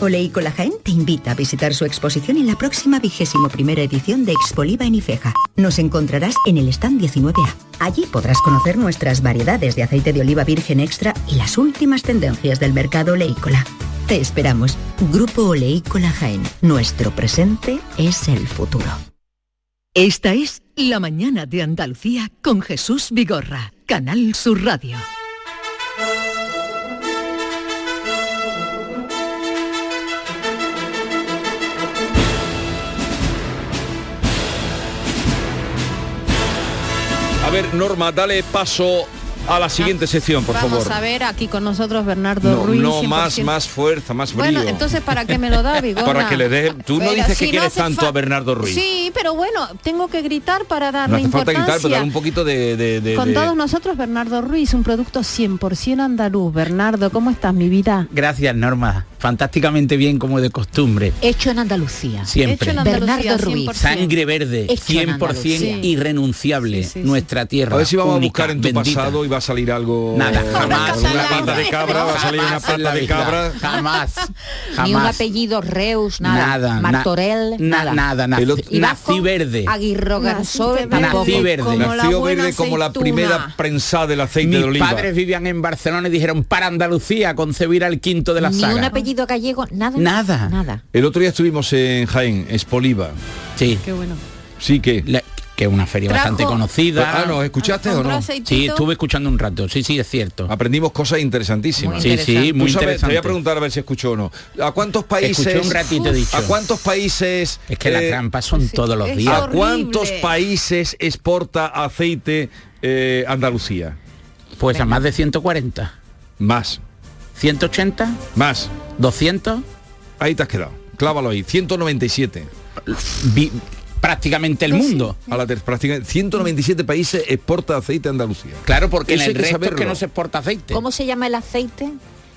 [SPEAKER 21] Oleícola Jaén te invita a visitar su exposición en la próxima vigésimo primera edición de Expoliva en Ifeja. Nos encontrarás en el stand 19A. Allí podrás conocer nuestras variedades de aceite de oliva virgen extra y las últimas tendencias del mercado oleícola. Te esperamos. Grupo Oleícola Jaén. Nuestro presente es el futuro.
[SPEAKER 3] Esta es La Mañana de Andalucía con Jesús Vigorra, Canal Sur Radio.
[SPEAKER 11] A ver, Norma, dale paso a la siguiente sección, por
[SPEAKER 13] Vamos
[SPEAKER 11] favor.
[SPEAKER 13] a ver aquí con nosotros Bernardo
[SPEAKER 11] No,
[SPEAKER 13] Ruiz.
[SPEAKER 11] no
[SPEAKER 13] 100%.
[SPEAKER 11] más, más fuerza, más brío.
[SPEAKER 13] Bueno, entonces ¿para qué me lo da, <laughs> Vigorra?
[SPEAKER 11] Para que le dé. Tú no dices
[SPEAKER 13] si
[SPEAKER 11] que quieres tanto a Bernardo Ruiz.
[SPEAKER 13] Sí, pero bueno, tengo que gritar para darle
[SPEAKER 11] no hace falta
[SPEAKER 13] importancia.
[SPEAKER 11] gritar, pero dar un poquito de. de- de-
[SPEAKER 13] Con
[SPEAKER 11] de-
[SPEAKER 13] todos nosotros, Bernardo Ruiz, un producto 100% andaluz. Bernardo, ¿cómo estás, mi vida?
[SPEAKER 22] Gracias, Norma. Fantásticamente bien como de costumbre.
[SPEAKER 12] Hecho en Andalucía.
[SPEAKER 22] Siempre.
[SPEAKER 12] Bernardo Ruiz.
[SPEAKER 22] Sangre verde,
[SPEAKER 12] Hecho en
[SPEAKER 22] 100%
[SPEAKER 12] Andalucía.
[SPEAKER 22] irrenunciable. Nuestra tierra.
[SPEAKER 11] A ver si vamos
[SPEAKER 22] única,
[SPEAKER 11] a buscar en tu
[SPEAKER 22] bendita.
[SPEAKER 11] pasado y va a salir algo.
[SPEAKER 22] Nada, jamás.
[SPEAKER 11] Una pata de cabra, va a salir una
[SPEAKER 22] Jamás
[SPEAKER 11] pata de cabra.
[SPEAKER 22] Jamás. <laughs>
[SPEAKER 12] Ni un
[SPEAKER 22] Jamás.
[SPEAKER 12] apellido Reus, nada.
[SPEAKER 22] Nada, na-
[SPEAKER 12] Martorell,
[SPEAKER 22] na-
[SPEAKER 12] nada.
[SPEAKER 22] nada,
[SPEAKER 11] otro-
[SPEAKER 22] nací verde.
[SPEAKER 12] Aguirre Garzón.
[SPEAKER 22] Nací verde.
[SPEAKER 11] Nació verde como la primera prensa del aceite
[SPEAKER 22] Mis
[SPEAKER 11] de oliva.
[SPEAKER 22] padres vivían en Barcelona y dijeron para Andalucía concebir al quinto de la saga.
[SPEAKER 12] Apellido gallego, nada.
[SPEAKER 22] Nada.
[SPEAKER 12] Nada.
[SPEAKER 11] El otro día estuvimos en Jaén, Espoliva.
[SPEAKER 22] Sí.
[SPEAKER 13] Qué bueno.
[SPEAKER 11] Sí que.
[SPEAKER 22] que es una feria
[SPEAKER 13] Trajo-
[SPEAKER 22] bastante conocida.
[SPEAKER 11] Ah, ¿no? ¿Escuchaste o
[SPEAKER 13] ¿Compró
[SPEAKER 11] no?
[SPEAKER 13] aceitito?
[SPEAKER 22] Sí, estuve escuchando un rato. Sí, sí, es cierto.
[SPEAKER 11] Aprendimos cosas interesantísimas.
[SPEAKER 22] Muy Sí, sí, interesante. muy
[SPEAKER 11] sabes, Te voy
[SPEAKER 22] interesante.
[SPEAKER 11] a preguntar a ver si escuchó o no. ¿A cuántos países?
[SPEAKER 22] Escuché un ratito, dicho.
[SPEAKER 11] ¿A cuántos países?
[SPEAKER 22] Es que las
[SPEAKER 11] eh,
[SPEAKER 22] trampas son todos los días.
[SPEAKER 11] ¿A cuántos países exporta aceite eh, Andalucía?
[SPEAKER 22] Pues a más de 140.
[SPEAKER 11] Más.
[SPEAKER 22] 180,
[SPEAKER 11] Más.
[SPEAKER 22] 200,
[SPEAKER 11] Ahí te has quedado. Clávalo ahí. 197.
[SPEAKER 22] vi- prácticamente el mundo.
[SPEAKER 11] A la ter- prácticamente 197 países exporta aceite a Andalucía.
[SPEAKER 22] Claro, porque
[SPEAKER 11] Eso
[SPEAKER 22] en el
[SPEAKER 11] que
[SPEAKER 22] resto es que no se exporta aceite.
[SPEAKER 12] ¿Cómo se llama el aceite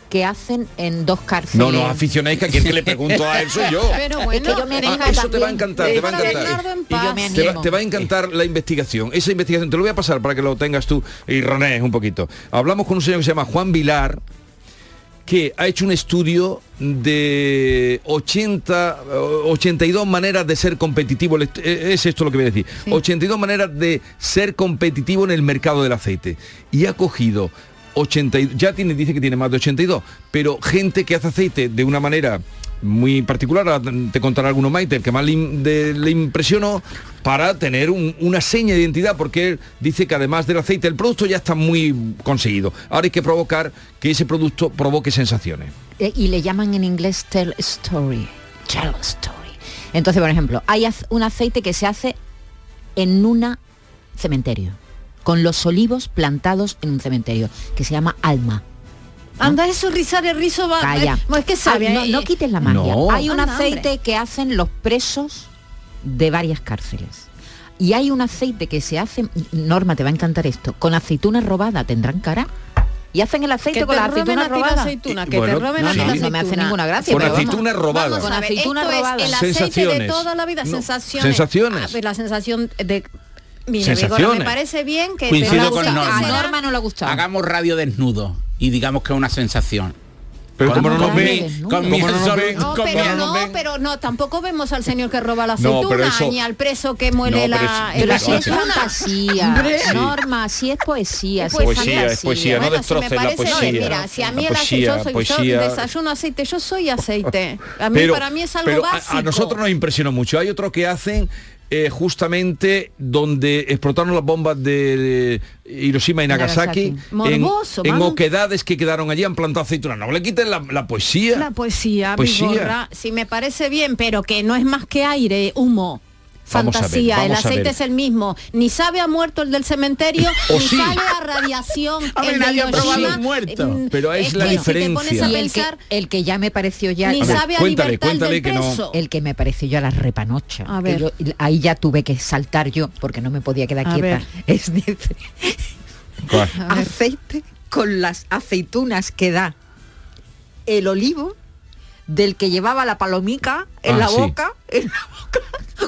[SPEAKER 12] que hacen en dos cárceles?
[SPEAKER 11] No, no, aficionáis que a quien que le pregunto a él soy yo. <laughs>
[SPEAKER 13] Pero
[SPEAKER 12] Es
[SPEAKER 13] bueno,
[SPEAKER 12] que yo me
[SPEAKER 13] deja
[SPEAKER 12] animo
[SPEAKER 11] Ah, eso te va a encantar, te va a encantar.
[SPEAKER 13] Bernardo en
[SPEAKER 12] Y yo
[SPEAKER 13] paz.
[SPEAKER 12] me
[SPEAKER 11] Te va,
[SPEAKER 12] animo.
[SPEAKER 11] te va a encantar la investigación. Esa investigación te lo voy a pasar para que lo tengas tú y ronees un poquito. Hablamos con un señor que se llama Juan Vilar, que ha hecho un estudio de 80, eh, 82 maneras de ser competitivo. Eh, Es esto lo que voy a decir. 82 maneras de ser competitivo en el mercado del aceite. Y ha cogido 80, y- ya tiene, dice que tiene más de 82, pero gente que hace aceite de una manera muy particular, te contará alguno Maite, el que más le, impresionó para tener un- una seña de identidad, porque él dice que además del aceite, el producto ya está muy conseguido. Ahora hay que provocar que ese producto provoque sensaciones.
[SPEAKER 12] Eh, y le llaman en inglés tell story. Tell story. Entonces, por ejemplo, hay un aceite que se hace en un cementerio, con los olivos plantados en un cementerio, que se llama Alma.
[SPEAKER 13] Anda eso rizar el rizo va.
[SPEAKER 12] Calla.
[SPEAKER 13] eh, es que sabe.
[SPEAKER 12] Ah, no,
[SPEAKER 13] eh,
[SPEAKER 12] no quites la magia.
[SPEAKER 22] No.
[SPEAKER 12] Hay un
[SPEAKER 13] Anda,
[SPEAKER 12] aceite
[SPEAKER 13] hombre.
[SPEAKER 12] que hacen los presos de varias cárceles. Y hay un aceite que se hace, Norma, te va a encantar esto, con aceituna robada tendrán cara. y hacen el aceite
[SPEAKER 13] Que
[SPEAKER 12] con
[SPEAKER 13] la
[SPEAKER 12] robadas.
[SPEAKER 13] aceituna, que
[SPEAKER 11] Bueno,
[SPEAKER 13] te roben a
[SPEAKER 11] sí. No,
[SPEAKER 12] no me hace
[SPEAKER 13] aceituna.
[SPEAKER 12] ninguna gracia.
[SPEAKER 11] Con
[SPEAKER 12] pero vamos.
[SPEAKER 11] aceitunas robadas.
[SPEAKER 13] Vamos a
[SPEAKER 12] Con
[SPEAKER 13] ver,
[SPEAKER 12] aceitunas
[SPEAKER 13] esto
[SPEAKER 12] robadas.
[SPEAKER 13] es el aceite de toda la vida,
[SPEAKER 11] No.
[SPEAKER 13] sensaciones.
[SPEAKER 11] Sensaciones.
[SPEAKER 13] Ah, pues la sensación de... Mire,
[SPEAKER 22] Sensaciones.
[SPEAKER 13] Me parece bien que...
[SPEAKER 22] Coincido
[SPEAKER 13] pero
[SPEAKER 22] con Norma.
[SPEAKER 12] A Norma no le ha gustado.
[SPEAKER 22] Hagamos radio desnudo y digamos que es una sensación.
[SPEAKER 11] Pero como no nos ven, no
[SPEAKER 13] No, pero no, pero no, tampoco vemos al señor que roba la
[SPEAKER 11] No,
[SPEAKER 13] aceituna,
[SPEAKER 11] eso-
[SPEAKER 13] ni al preso que muele
[SPEAKER 11] No, pero
[SPEAKER 13] la...
[SPEAKER 11] es-
[SPEAKER 13] el
[SPEAKER 12] Pero si es fantasía. Norma, si es poesía, si es
[SPEAKER 11] Poesía, es poesía, no
[SPEAKER 13] Bueno, si me
[SPEAKER 11] destroces la
[SPEAKER 13] parece
[SPEAKER 11] poesía.
[SPEAKER 13] bien, mira, si a mí
[SPEAKER 11] La
[SPEAKER 13] el aceite, yo, soy, yo desayuno aceite, yo soy aceite. A mí,
[SPEAKER 11] Pero-
[SPEAKER 13] para mí es algo básico.
[SPEAKER 11] A, nosotros nos impresionó mucho. Hay otro que hacen eh, justamente donde explotaron las bombas de Hiroshima y Nagasaki,
[SPEAKER 13] Nagasaki.
[SPEAKER 11] en,
[SPEAKER 13] Morboso,
[SPEAKER 11] en
[SPEAKER 13] vamos.
[SPEAKER 11] oquedades que quedaron allí han plantado aceitunas. No le quiten la, la poesía.
[SPEAKER 13] La poesía,
[SPEAKER 11] Poesía.
[SPEAKER 13] Sí me parece bien, pero que no es más que aire, humo.
[SPEAKER 11] Vamos a ver,
[SPEAKER 13] Fantasía, el
[SPEAKER 11] a
[SPEAKER 13] aceite
[SPEAKER 11] ver.
[SPEAKER 13] es el mismo. Ni sabe a muerto el del cementerio, <laughs>
[SPEAKER 11] O
[SPEAKER 13] ni
[SPEAKER 11] sí.
[SPEAKER 13] sabe a radiación
[SPEAKER 22] Hombre,
[SPEAKER 13] el de
[SPEAKER 22] nadie ha muerto.
[SPEAKER 13] Mm,
[SPEAKER 11] Pero es la
[SPEAKER 13] que si te pones
[SPEAKER 11] diferencia.
[SPEAKER 13] a
[SPEAKER 12] Y el que, el ya me pareció ya
[SPEAKER 13] ni
[SPEAKER 11] A ver,
[SPEAKER 13] sabe a
[SPEAKER 11] cuéntale,
[SPEAKER 13] libertad el
[SPEAKER 11] cuéntale
[SPEAKER 13] del
[SPEAKER 11] que no-
[SPEAKER 13] preso.
[SPEAKER 12] el que me pareció ya la repanocha.
[SPEAKER 13] A ver.
[SPEAKER 12] yo- ahí ya tuve que saltar yo porque no me podía quedar
[SPEAKER 13] A
[SPEAKER 12] quieta.
[SPEAKER 13] ver. <laughs>
[SPEAKER 12] Es aceite con las aceitunas que da el olivo del que llevaba la palomica en
[SPEAKER 11] Ah,
[SPEAKER 12] la
[SPEAKER 11] sí.
[SPEAKER 12] boca, en la boca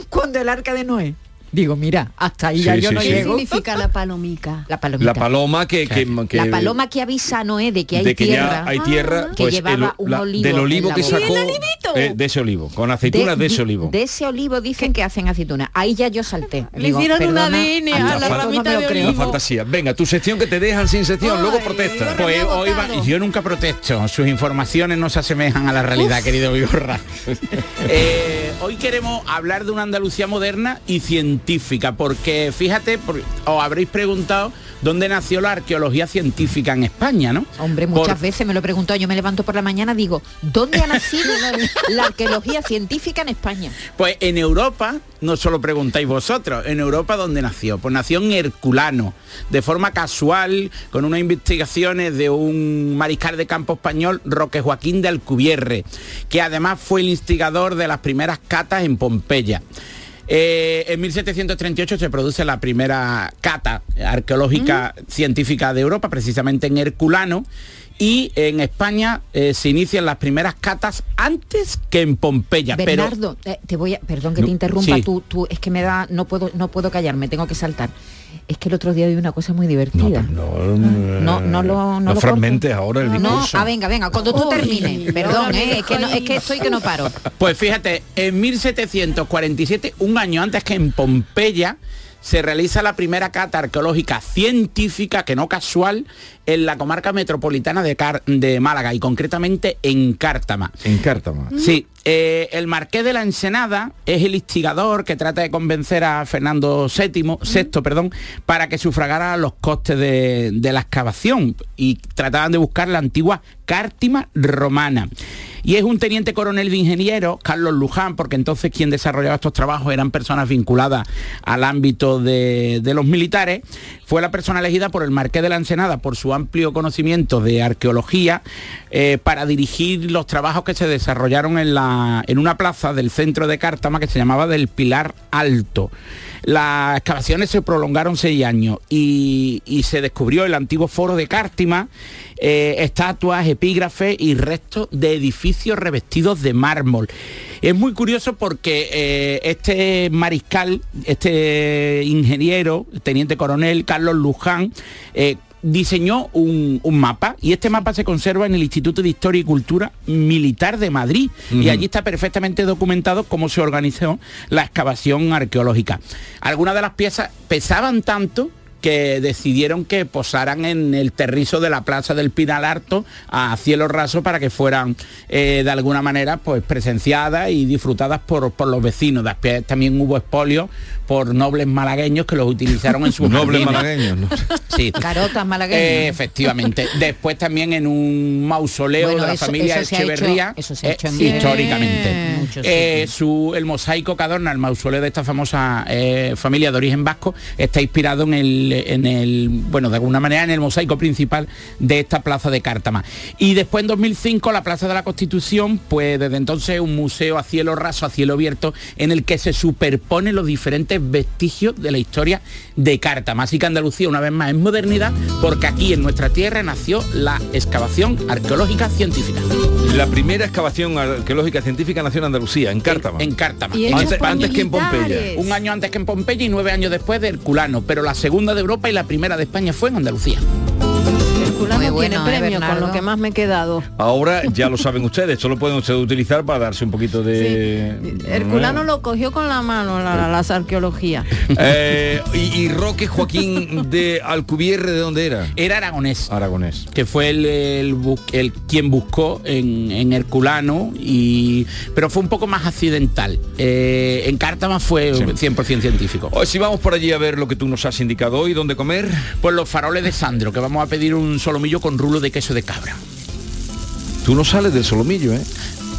[SPEAKER 12] <laughs> cuando el arca de Noé. Digo, mira, hasta ahí ya
[SPEAKER 11] Sí,
[SPEAKER 12] yo
[SPEAKER 11] sí,
[SPEAKER 12] no
[SPEAKER 11] sí.
[SPEAKER 13] ¿Qué
[SPEAKER 12] llego.
[SPEAKER 13] significa la palomica?
[SPEAKER 12] La palomita.
[SPEAKER 11] La paloma que, que, que-
[SPEAKER 12] la paloma que avisa a Noé de que hay
[SPEAKER 11] de que
[SPEAKER 12] tierra.
[SPEAKER 11] ya hay tierra,
[SPEAKER 12] que
[SPEAKER 11] pues
[SPEAKER 12] llevaba
[SPEAKER 11] el-
[SPEAKER 12] un
[SPEAKER 11] la-
[SPEAKER 12] olivo
[SPEAKER 11] del que eh, de ese olivo, con aceitunas de, ese olivo.
[SPEAKER 12] De ese olivo dicen que hacen aceituna. Ahí ya yo salté.
[SPEAKER 13] Le hicieron un
[SPEAKER 12] perdona,
[SPEAKER 13] ADN a la ramita de olivo.
[SPEAKER 11] fantasía. Venga, tu sección que te dejan sin sección, luego protesta.
[SPEAKER 22] Pues hoy va- yo nunca protesto, sus informaciones no se asemejan a la realidad, querido Vigorra. <laughs> <laughs> Eh, hoy queremos hablar de una Andalucía moderna y científica, porque fíjate, por- os habréis preguntado dónde nació la arqueología científica en España, ¿no?
[SPEAKER 12] Hombre, muchas
[SPEAKER 22] Por-
[SPEAKER 12] veces me lo he preguntado, yo me levanto por la mañana, digo, ¿dónde ha nacido <laughs> la arqueología científica en España?
[SPEAKER 22] Pues en Europa, no solo preguntáis vosotros, en Europa dónde nació. Pues nació en Herculano, de forma casual, con unas investigaciones de un mariscal de campo español, Roque Joaquín de Alcubierre, que además fue el instigador de las primeras catas en Pompeya. Eh, en 1738 se produce la primera cata arqueológica científica de Europa, precisamente en Herculano, y en España eh, se inician las primeras catas antes que en Pompeya. pero-
[SPEAKER 12] Bernardo, eh, te voy a, perdón que
[SPEAKER 22] No,
[SPEAKER 12] te interrumpa,
[SPEAKER 22] sí.
[SPEAKER 12] tú, tú, es que me da, no puedo, no puedo callarme, tengo que saltar. Es que el otro día vi una cosa muy divertida. No, no lo, no
[SPEAKER 11] no
[SPEAKER 12] lo
[SPEAKER 11] fragmentes ahora el
[SPEAKER 12] cortes. No,
[SPEAKER 11] discurso.
[SPEAKER 12] ah, venga, venga, cuando tú termines. Perdón, eh, es, que no, es que estoy que no paro.
[SPEAKER 22] Pues fíjate, en 1747, un año antes que en Pompeya, se realiza la primera cata arqueológica científica, que no casual, en la comarca metropolitana de, Car- de Málaga y concretamente en Cártama.
[SPEAKER 11] En Cártama.
[SPEAKER 22] Sí, eh, el marqués de la Ensenada es el instigador que trata de convencer a Fernando VII, VI perdón, para que sufragara los costes de, de la excavación y trataban de buscar la antigua cártima romana. Y es un teniente coronel de ingenieros, Carlos Luján, porque entonces quien desarrollaba estos trabajos eran personas vinculadas al ámbito de, de los militares, fue la persona elegida por el marqués de la Ensenada por su amplio conocimiento de arqueología eh, para dirigir los trabajos que se desarrollaron en, la, en una plaza del centro de Cártama que se llamaba del Pilar Alto. Las excavaciones se prolongaron seis años y, se descubrió el antiguo foro de Cártima, eh, estatuas, epígrafes y restos de edificios revestidos de mármol. Es muy curioso porque eh, este mariscal, este ingeniero, teniente coronel Carlos Luján, eh, diseñó un, un mapa y este mapa se conserva en el Instituto de Historia y Cultura Militar de Madrid y allí está perfectamente documentado cómo se organizó la excavación arqueológica. Algunas de las piezas pesaban tanto que decidieron que posaran en el terrizo de la plaza del Pinal Alto a cielo raso para que fueran eh, de alguna manera pues presenciadas y disfrutadas por, por los vecinos. Después también hubo expolios por nobles malagueños que los utilizaron en sus <laughs>
[SPEAKER 11] Nobles
[SPEAKER 22] jardines.
[SPEAKER 11] malagueños. ¿no?
[SPEAKER 22] Sí.
[SPEAKER 12] Carotas malagueñas.
[SPEAKER 22] Eh, efectivamente. Después también en un mausoleo
[SPEAKER 12] Bueno,
[SPEAKER 22] de la
[SPEAKER 12] eso-
[SPEAKER 22] familia
[SPEAKER 12] eso se ha hecho-
[SPEAKER 22] Echeverría,
[SPEAKER 12] eso se ha
[SPEAKER 22] eh,
[SPEAKER 12] hecho en
[SPEAKER 22] históricamente. Eh, su, el mosaico que adorna el mausoleo de esta famosa eh, familia de origen vasco está inspirado en el en el, bueno, de alguna manera en el mosaico principal de esta plaza de Cártama. Y después en 2005 la Plaza de la Constitución, pues desde entonces un museo a cielo raso, a cielo abierto, en el que se superponen los diferentes vestigios de la historia de Cártama. Así que Andalucía una vez más es modernidad, porque aquí en nuestra tierra nació la excavación arqueológica científica.
[SPEAKER 11] La primera excavación arqueológica científica nació en Andalucía, en Cártama.
[SPEAKER 22] En, Cártama.
[SPEAKER 11] Antes, antes que en Pompeya.
[SPEAKER 22] Un año antes que en Pompeya y nueve años después de Herculano, pero la segunda de Europa y la primera de España fue en Andalucía.
[SPEAKER 12] Muy bueno,
[SPEAKER 13] tiene
[SPEAKER 12] ¿eh,
[SPEAKER 13] premio, con lo que más me he quedado.
[SPEAKER 11] Ahora ya lo saben ustedes, esto lo pueden ustedes utilizar para darse un poquito de...
[SPEAKER 13] Herculano lo cogió con la mano, la- la- las arqueologías.
[SPEAKER 11] Eh, y, y Roque Joaquín de Alcubierre, ¿de dónde era?
[SPEAKER 22] Era aragonés.
[SPEAKER 11] Aragonés.
[SPEAKER 22] que fue el, el quien buscó en, en Herculano y pero fue un poco más accidental Eh, en Cártama fue 100% científico
[SPEAKER 11] Hoy si vamos por allí a ver lo que tú nos has indicado hoy, ¿dónde comer?
[SPEAKER 22] pues los faroles de Sandro que vamos a pedir un solomillo con rulo de queso de cabra
[SPEAKER 11] Tú no sales del solomillo, ¿eh?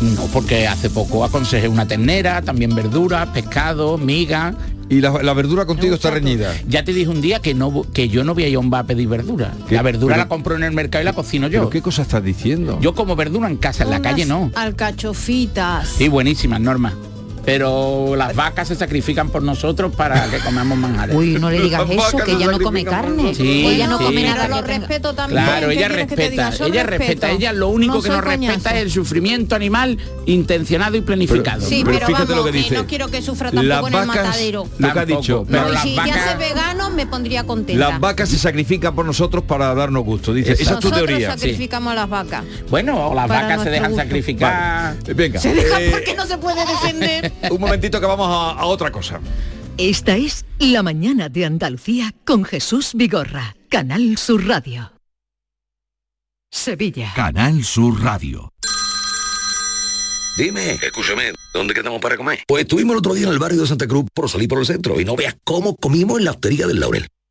[SPEAKER 22] no porque hace poco aconsejé una ternera también verduras pescado miga
[SPEAKER 11] y la, la verdura contigo está reñida
[SPEAKER 22] ya te dije un día que no que yo no voy a ir a un bar a pedir verdura la verdura
[SPEAKER 11] Pero-
[SPEAKER 22] la compro en el mercado y la cocino yo
[SPEAKER 11] ¿Pero qué cosa estás diciendo?
[SPEAKER 22] yo como verdura en casa en la calle no
[SPEAKER 13] Alcachofitas.
[SPEAKER 22] Sí, buenísimas, Norma. Pero las vacas se sacrifican por nosotros para que comamos manjares.
[SPEAKER 12] Uy, no le digas eso, que ella no come carne.
[SPEAKER 22] Sí,
[SPEAKER 12] ella no
[SPEAKER 22] sí.
[SPEAKER 12] come
[SPEAKER 13] Pero
[SPEAKER 12] nada
[SPEAKER 13] lo respeto también.
[SPEAKER 22] Claro,
[SPEAKER 13] ¿Qué
[SPEAKER 22] ella respeta, ella
[SPEAKER 13] respeto.
[SPEAKER 22] respeta, ella lo único
[SPEAKER 13] No
[SPEAKER 22] que no respeta es el sufrimiento animal intencionado y planificado.
[SPEAKER 13] Sí,
[SPEAKER 11] Pero
[SPEAKER 13] pero,
[SPEAKER 11] fíjate
[SPEAKER 13] vamos,
[SPEAKER 11] lo que dice.
[SPEAKER 13] no quiero que sufra
[SPEAKER 11] Las
[SPEAKER 13] tampoco en el
[SPEAKER 11] vacas-
[SPEAKER 13] matadero.
[SPEAKER 11] Lo que ha
[SPEAKER 22] Tampoco,
[SPEAKER 11] dicho.
[SPEAKER 22] pero
[SPEAKER 13] No,
[SPEAKER 22] las
[SPEAKER 13] si
[SPEAKER 22] vacas-
[SPEAKER 13] hace vegano me pondría contenta.
[SPEAKER 11] Las vacas se sacrifican por nosotros para darnos gusto. Dice, esa es tu
[SPEAKER 13] Nosotros
[SPEAKER 11] teoría.
[SPEAKER 13] sacrificamos a las vacas.
[SPEAKER 22] Bueno, o las vacas se dejan sacrificar.
[SPEAKER 11] Venga.
[SPEAKER 13] Se deja
[SPEAKER 11] eh,
[SPEAKER 13] porque no se puede defender. <laughs>
[SPEAKER 11] un momentito que vamos a, a otra cosa.
[SPEAKER 23] Esta es La mañana de Andalucía con Jesús Vigorra, Canal Sur Radio. Sevilla.
[SPEAKER 4] Canal Sur Radio.
[SPEAKER 17] Dime, escúchame, ¿dónde quedamos para comer? Pues estuvimos el otro día en el barrio de Santa Cruz por salir por el centro y no veas cómo comimos en la hostería del Laurel.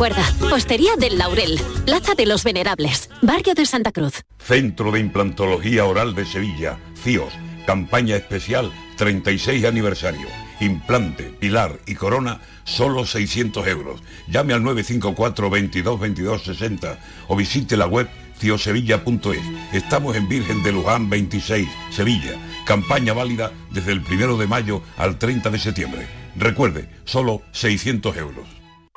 [SPEAKER 24] Recuerda, Hostería del Laurel, Plaza de los Venerables, Barrio de Santa Cruz.
[SPEAKER 14] Centro de Implantología Oral de Sevilla, CIOS, campaña especial 36 aniversario. Implante, pilar y corona, solo 600 euros. Llame al 954 22 22 60 o visite la web ciosevilla.es. Estamos en Virgen de Luján 26, Sevilla. Campaña válida desde el 1 de mayo al 30 de septiembre. Recuerde, solo 600 euros.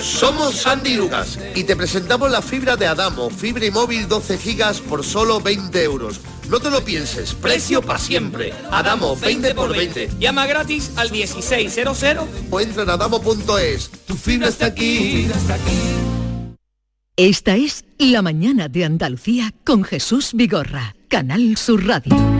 [SPEAKER 15] Somos Sandy Lucas y te presentamos la fibra de Adamo, fibra y móvil 12 gigas por solo 20 euros. No te lo pienses, precio para siempre. Adamo, 20 por 20.
[SPEAKER 16] Llama gratis al 1600.
[SPEAKER 15] O entra en adamo.es. Tu fibra está aquí.
[SPEAKER 23] Esta es La mañana de Andalucía con Jesús Vigorra, Canal Sur Radio.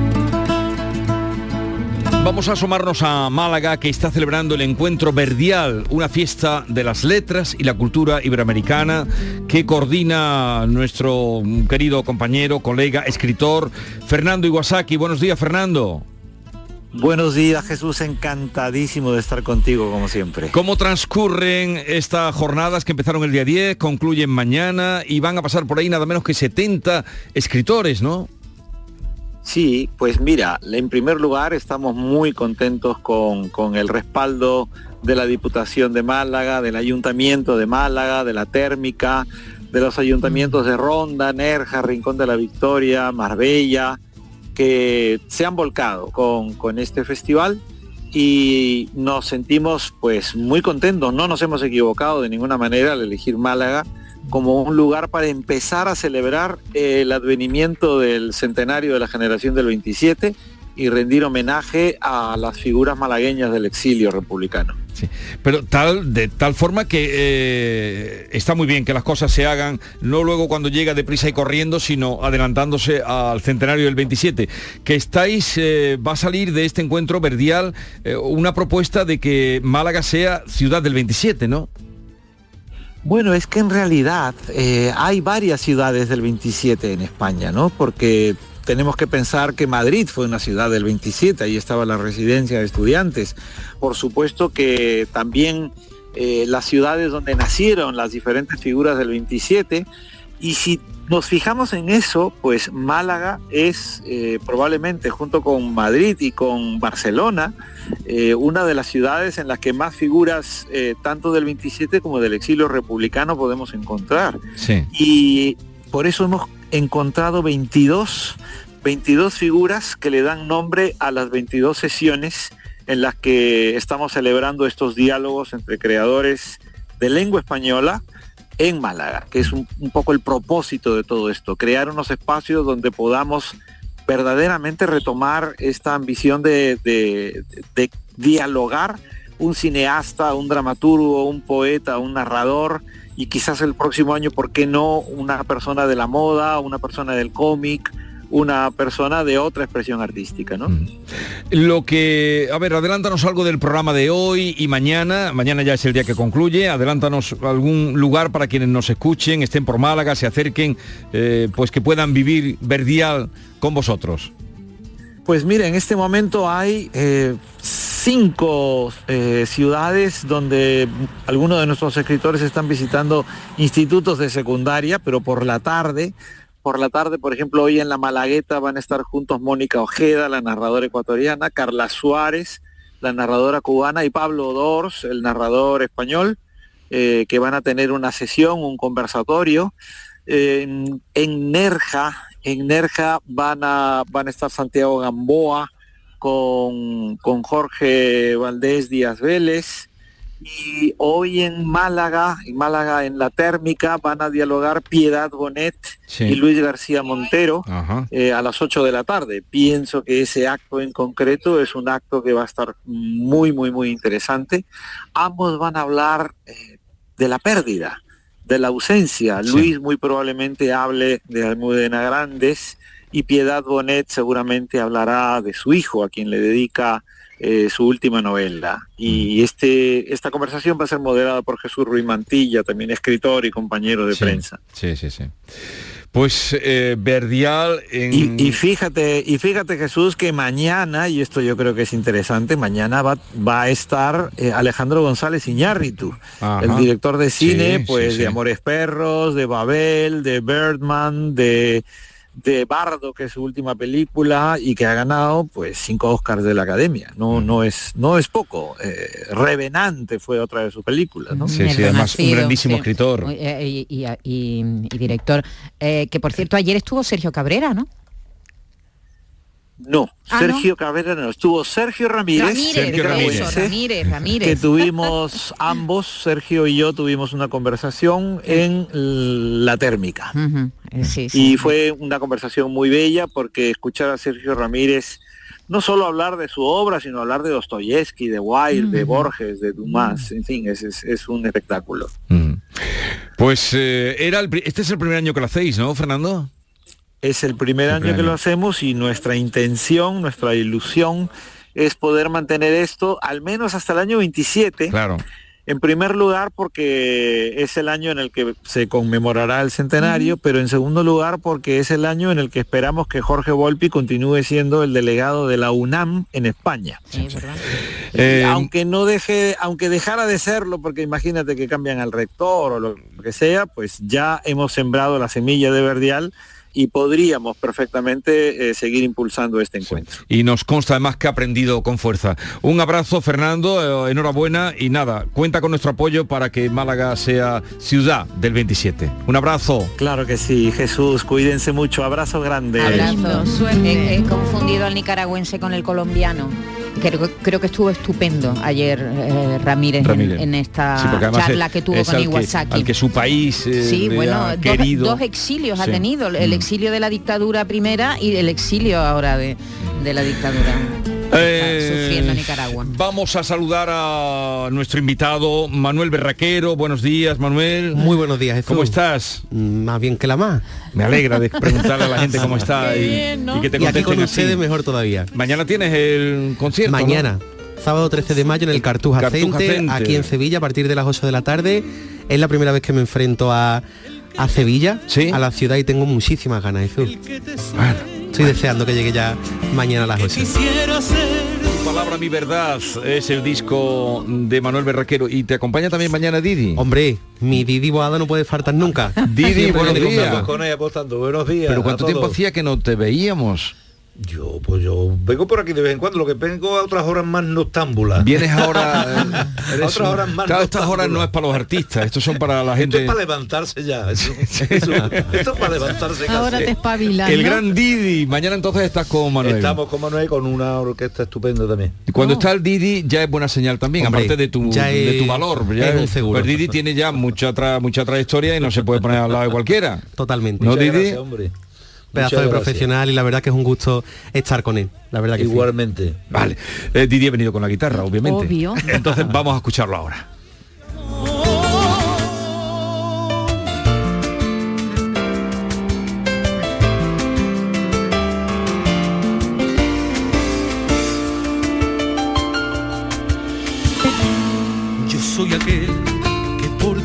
[SPEAKER 11] Vamos a asomarnos a Málaga, que está celebrando el encuentro verdial, una fiesta de las letras y la cultura iberoamericana que coordina nuestro querido compañero, colega, escritor, Fernando Iwasaki. Buenos días, Fernando.
[SPEAKER 25] Buenos días Jesús, encantadísimo de estar contigo como siempre.
[SPEAKER 11] ¿Cómo transcurren estas jornadas que empezaron el día 10, concluyen mañana y van a pasar por ahí nada menos que 70 escritores, ¿no?
[SPEAKER 25] Sí, pues mira, en primer lugar estamos muy contentos con, con el respaldo de la Diputación de Málaga, del Ayuntamiento de Málaga, de la Térmica, de los ayuntamientos de Ronda, Nerja, Rincón de la Victoria, Marbella, que se han volcado con, con este festival y nos sentimos pues muy contentos, no nos hemos equivocado de ninguna manera al elegir Málaga como un lugar para empezar a celebrar el advenimiento del centenario de la generación del 27 y rendir homenaje a las figuras malagueñas del exilio republicano.
[SPEAKER 11] Sí. Pero tal, de tal forma que eh, está muy bien que las cosas se hagan, no luego cuando llega deprisa y corriendo, sino adelantándose al centenario del 27. Que estáis, eh, va a salir de este encuentro verdial eh, una propuesta de que Málaga sea ciudad del 27, ¿no?
[SPEAKER 25] Bueno, es que en realidad eh, hay varias ciudades del 27 en España, ¿no? Porque tenemos que pensar que Madrid fue una ciudad del 27, ahí estaba la residencia de estudiantes. Por supuesto que también eh, las ciudades donde nacieron las diferentes figuras del 27, y si nos fijamos en eso, pues Málaga es eh, probablemente junto con Madrid y con Barcelona, eh, una de las ciudades en las que más figuras eh, tanto del 27 como del exilio republicano podemos encontrar.
[SPEAKER 11] Sí.
[SPEAKER 25] Y por eso hemos encontrado 22, 22 figuras que le dan nombre a las 22 sesiones en las que estamos celebrando estos diálogos entre creadores de lengua española en Málaga, que es un, poco el propósito de todo esto, crear unos espacios donde podamos verdaderamente retomar esta ambición de- de dialogar un cineasta, un dramaturgo, un poeta, un narrador y quizás el próximo año, ¿por qué no? Una persona de la moda, una persona del cómic, una persona de otra expresión artística, ¿no?
[SPEAKER 11] Lo que, a ver, adelántanos algo del programa de hoy y mañana. Mañana ya es el día que concluye. Adelántanos algún lugar para quienes nos escuchen, estén por Málaga, se acerquen, eh, pues que puedan vivir verdial con vosotros.
[SPEAKER 25] Pues mira, en este momento hay eh, cinco eh, ciudades donde algunos de nuestros escritores están visitando institutos de secundaria, pero por la tarde. Por la tarde, por ejemplo, hoy en la Malagueta van a estar juntos Mónica Ojeda, la narradora ecuatoriana, Carla Suárez, la narradora cubana, y Pablo Dors, el narrador español, eh, que van a tener una sesión, un conversatorio. En, en Nerja, en Nerja van a, van a estar Santiago Gamboa con, con Jorge Valdés Díaz Vélez. Y hoy en Málaga, en Málaga en la térmica, van a dialogar Piedad Bonet
[SPEAKER 11] Sí.
[SPEAKER 25] y Luis García Montero eh, a las 8 de la tarde. Pienso que ese acto en concreto es un acto que va a estar muy, muy, muy interesante. Ambos van a hablar eh, de la pérdida, de la ausencia.
[SPEAKER 11] Sí.
[SPEAKER 25] Luis muy probablemente hable de Almudena Grandes y Piedad Bonet seguramente hablará de su hijo, a quien le dedica eh, su última novela.
[SPEAKER 11] Mm.
[SPEAKER 25] Y este, esta conversación va a ser moderada por Jesús Ruiz Mantilla, también escritor y compañero de
[SPEAKER 11] Sí.
[SPEAKER 25] prensa.
[SPEAKER 11] Sí, sí, sí. Pues eh, Verdial en...
[SPEAKER 25] Y, y fíjate, y fíjate Jesús que mañana, y esto yo creo que es interesante, mañana va, va a estar eh, Alejandro González Iñárritu,
[SPEAKER 11] Ajá.
[SPEAKER 25] el director de cine,
[SPEAKER 11] Sí,
[SPEAKER 25] pues
[SPEAKER 11] sí.
[SPEAKER 25] de Amores Perros, de Babel, de Birdman, de, de Bardo, que es su última película, y que ha ganado pues cinco Oscars de la Academia.
[SPEAKER 11] Mm.
[SPEAKER 25] No, no es, no es poco. Eh, Revenante fue otra de sus películas, ¿no?
[SPEAKER 11] Sí, sí, además un grandísimo
[SPEAKER 12] sí.
[SPEAKER 11] escritor.
[SPEAKER 12] Eh, Y, y- y- y director. Eh, que por cierto, ayer estuvo Sergio Cabrera, ¿no?
[SPEAKER 25] No,
[SPEAKER 12] Ah,
[SPEAKER 25] Sergio Cabrera no, estuvo Sergio Ramírez,
[SPEAKER 12] Ramírez,
[SPEAKER 11] Sergio
[SPEAKER 12] eso,
[SPEAKER 11] Ramírez.
[SPEAKER 12] Ramírez,
[SPEAKER 25] que tuvimos <laughs> ambos, Sergio y yo tuvimos una conversación en la térmica.
[SPEAKER 12] Eh, sí, sí.
[SPEAKER 25] Y fue una conversación muy bella porque escuchar a Sergio Ramírez no solo hablar de su obra, sino hablar de Dostoyevsky, de Wilde, de. Borges, de Dumas, en fin, es, es, es un espectáculo.
[SPEAKER 11] Pues eh, era el este es el primer año que lo hacéis, ¿no, Fernando?
[SPEAKER 25] Es el primer
[SPEAKER 11] El
[SPEAKER 25] año que lo hacemos y nuestra intención, nuestra ilusión es poder mantener esto al menos hasta el año 27.
[SPEAKER 11] Claro.
[SPEAKER 25] En primer lugar, porque es el año en el que se conmemorará el centenario, pero en segundo lugar, porque es el año en el que esperamos que Jorge Volpi continúe siendo el delegado de la UNAM en España.
[SPEAKER 12] Sí, ¿verdad?
[SPEAKER 11] Eh,
[SPEAKER 25] aunque no deje, aunque dejara de serlo, porque imagínate que cambian al rector o lo que sea, pues ya hemos sembrado la semilla de Verdial y podríamos perfectamente eh, seguir impulsando este encuentro.
[SPEAKER 11] Y nos consta además que ha aprendido con fuerza. Un abrazo, Fernando, eh, enhorabuena y nada, cuenta con nuestro apoyo para que Málaga sea ciudad del 27. Un abrazo.
[SPEAKER 25] Claro que sí, Jesús, cuídense mucho, abrazo grande.
[SPEAKER 12] Abrazo.
[SPEAKER 13] suerte.
[SPEAKER 12] He, he confundido al nicaragüense con el colombiano. Creo, creo que estuvo estupendo ayer eh, Ramírez, en-
[SPEAKER 11] Ramírez.
[SPEAKER 12] En, esta
[SPEAKER 11] Sí,
[SPEAKER 12] charla
[SPEAKER 11] es-
[SPEAKER 12] que tuvo con
[SPEAKER 11] al que-
[SPEAKER 12] Iwasaki.
[SPEAKER 11] al que su país eh,
[SPEAKER 12] Sí, bueno, dos, dos exilios ha tenido, el
[SPEAKER 11] Mm.
[SPEAKER 12] exilio de la dictadura primera y el exilio ahora de, de la dictadura.
[SPEAKER 11] Eh,
[SPEAKER 12] sufriendo Nicaragua.
[SPEAKER 11] Vamos a saludar a nuestro invitado Manuel Berraquero. Buenos días, Manuel.
[SPEAKER 16] Muy buenos días, Jesús.
[SPEAKER 11] ¿Cómo estás?
[SPEAKER 16] Más bien que la más.
[SPEAKER 11] Me alegra de preguntarle a la gente cómo está y,
[SPEAKER 16] bien, ¿no?
[SPEAKER 11] y que te
[SPEAKER 16] Y aquí con
[SPEAKER 11] así.
[SPEAKER 16] ustedes mejor todavía.
[SPEAKER 11] Mañana tienes el concierto. ¿no?
[SPEAKER 16] Mañana, sábado 13 de mayo en el Cartuja,
[SPEAKER 11] Cartuja
[SPEAKER 16] Center,
[SPEAKER 11] Center.
[SPEAKER 16] aquí en Sevilla, a partir de las 8 de la tarde. Es la primera vez que me enfrento a, a Sevilla, a la ciudad, y tengo muchísimas ganas, Jesús. Estoy deseando que llegue ya mañana a las 8.
[SPEAKER 11] Tu palabra, mi verdad, es el disco de Manuel Berraquero. ¿Y te acompaña también mañana Didi?
[SPEAKER 16] Hombre, mi Didi Boada no puede faltar nunca.
[SPEAKER 11] Didi, buenos días.
[SPEAKER 26] con ella apostando. Buenos días.
[SPEAKER 11] ¿Pero cuánto tiempo hacía que no te veíamos?
[SPEAKER 26] Yo, pues yo vengo por aquí de vez en cuando, lo que vengo a otras horas más noctámbulas.
[SPEAKER 11] Vienes ahora...
[SPEAKER 26] a <laughs>
[SPEAKER 11] eres
[SPEAKER 26] otras horas más
[SPEAKER 11] Claro, estas horas no es para los artistas, estos son para la
[SPEAKER 26] Esto
[SPEAKER 11] gente...
[SPEAKER 26] es para levantarse ya. <laughs> eso- eso- esto es para levantarse casi.
[SPEAKER 13] Ahora te espabilas.
[SPEAKER 11] El
[SPEAKER 13] ¿no?
[SPEAKER 11] gran Didi. Mañana entonces estás con Manuel.
[SPEAKER 26] Estamos con Manuel con una orquesta estupenda también.
[SPEAKER 11] Y cuando está el Didi ya es buena señal también,
[SPEAKER 26] Hombre,
[SPEAKER 11] aparte de tu,
[SPEAKER 26] ya
[SPEAKER 11] de tu valor. Ya
[SPEAKER 16] es un seguro.
[SPEAKER 11] Pues Didi tiene ya mucha tra- mucha trayectoria y no se puede poner al lado de cualquiera.
[SPEAKER 16] Totalmente.
[SPEAKER 11] ¿No,
[SPEAKER 16] Muchas
[SPEAKER 11] Didi?
[SPEAKER 16] gracias,
[SPEAKER 26] hombre.
[SPEAKER 16] Pedazo
[SPEAKER 26] Muchas
[SPEAKER 16] de
[SPEAKER 26] gracias.
[SPEAKER 16] profesional y la verdad que es un gusto estar con él. La verdad que sí.
[SPEAKER 26] Igualmente.
[SPEAKER 11] Vale. Eh, Didi ha venido con la guitarra, obviamente.
[SPEAKER 16] Obvio.
[SPEAKER 11] Entonces vamos a escucharlo ahora.
[SPEAKER 27] Yo soy aquel que por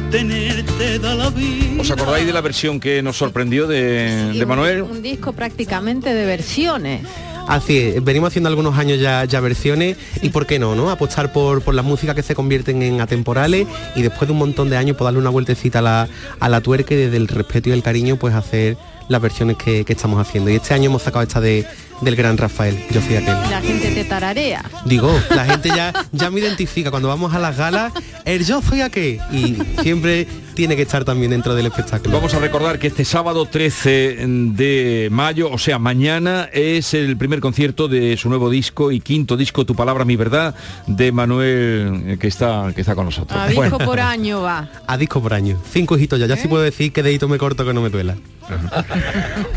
[SPEAKER 27] tenerte da la vida.
[SPEAKER 11] ¿Os acordáis de la versión que nos sorprendió de,
[SPEAKER 13] Y
[SPEAKER 11] de
[SPEAKER 13] un-
[SPEAKER 11] Manuel?
[SPEAKER 13] Un, disco prácticamente de versiones.
[SPEAKER 16] Así es, venimos haciendo algunos años ya, ya versiones y por qué no, ¿no? Apostar por, por las músicas que se convierten en atemporales y después de un montón de años pues darle una vueltecita a la, a la tuerca y desde el respeto y el cariño pues hacer las versiones que, que estamos haciendo. Y este año hemos sacado esta de, del gran Rafael, yo soy aquel.
[SPEAKER 13] La gente te tararea.
[SPEAKER 16] Digo, la <laughs> gente ya, ya me identifica cuando vamos a las galas, el yo soy aquel y siempre tiene que estar también dentro del espectáculo.
[SPEAKER 11] Vamos a recordar que este sábado 13 de mayo, o sea, mañana es el primer concierto de su nuevo disco y quinto disco, Tu Palabra, Mi Verdad, de Manuel, eh, que está, que está con nosotros.
[SPEAKER 13] A disco
[SPEAKER 11] Bueno.
[SPEAKER 13] por año va. <laughs>
[SPEAKER 16] A disco por año. Cinco hijitos ya. Ya sí puedo decir que dedito me corto que no me duela.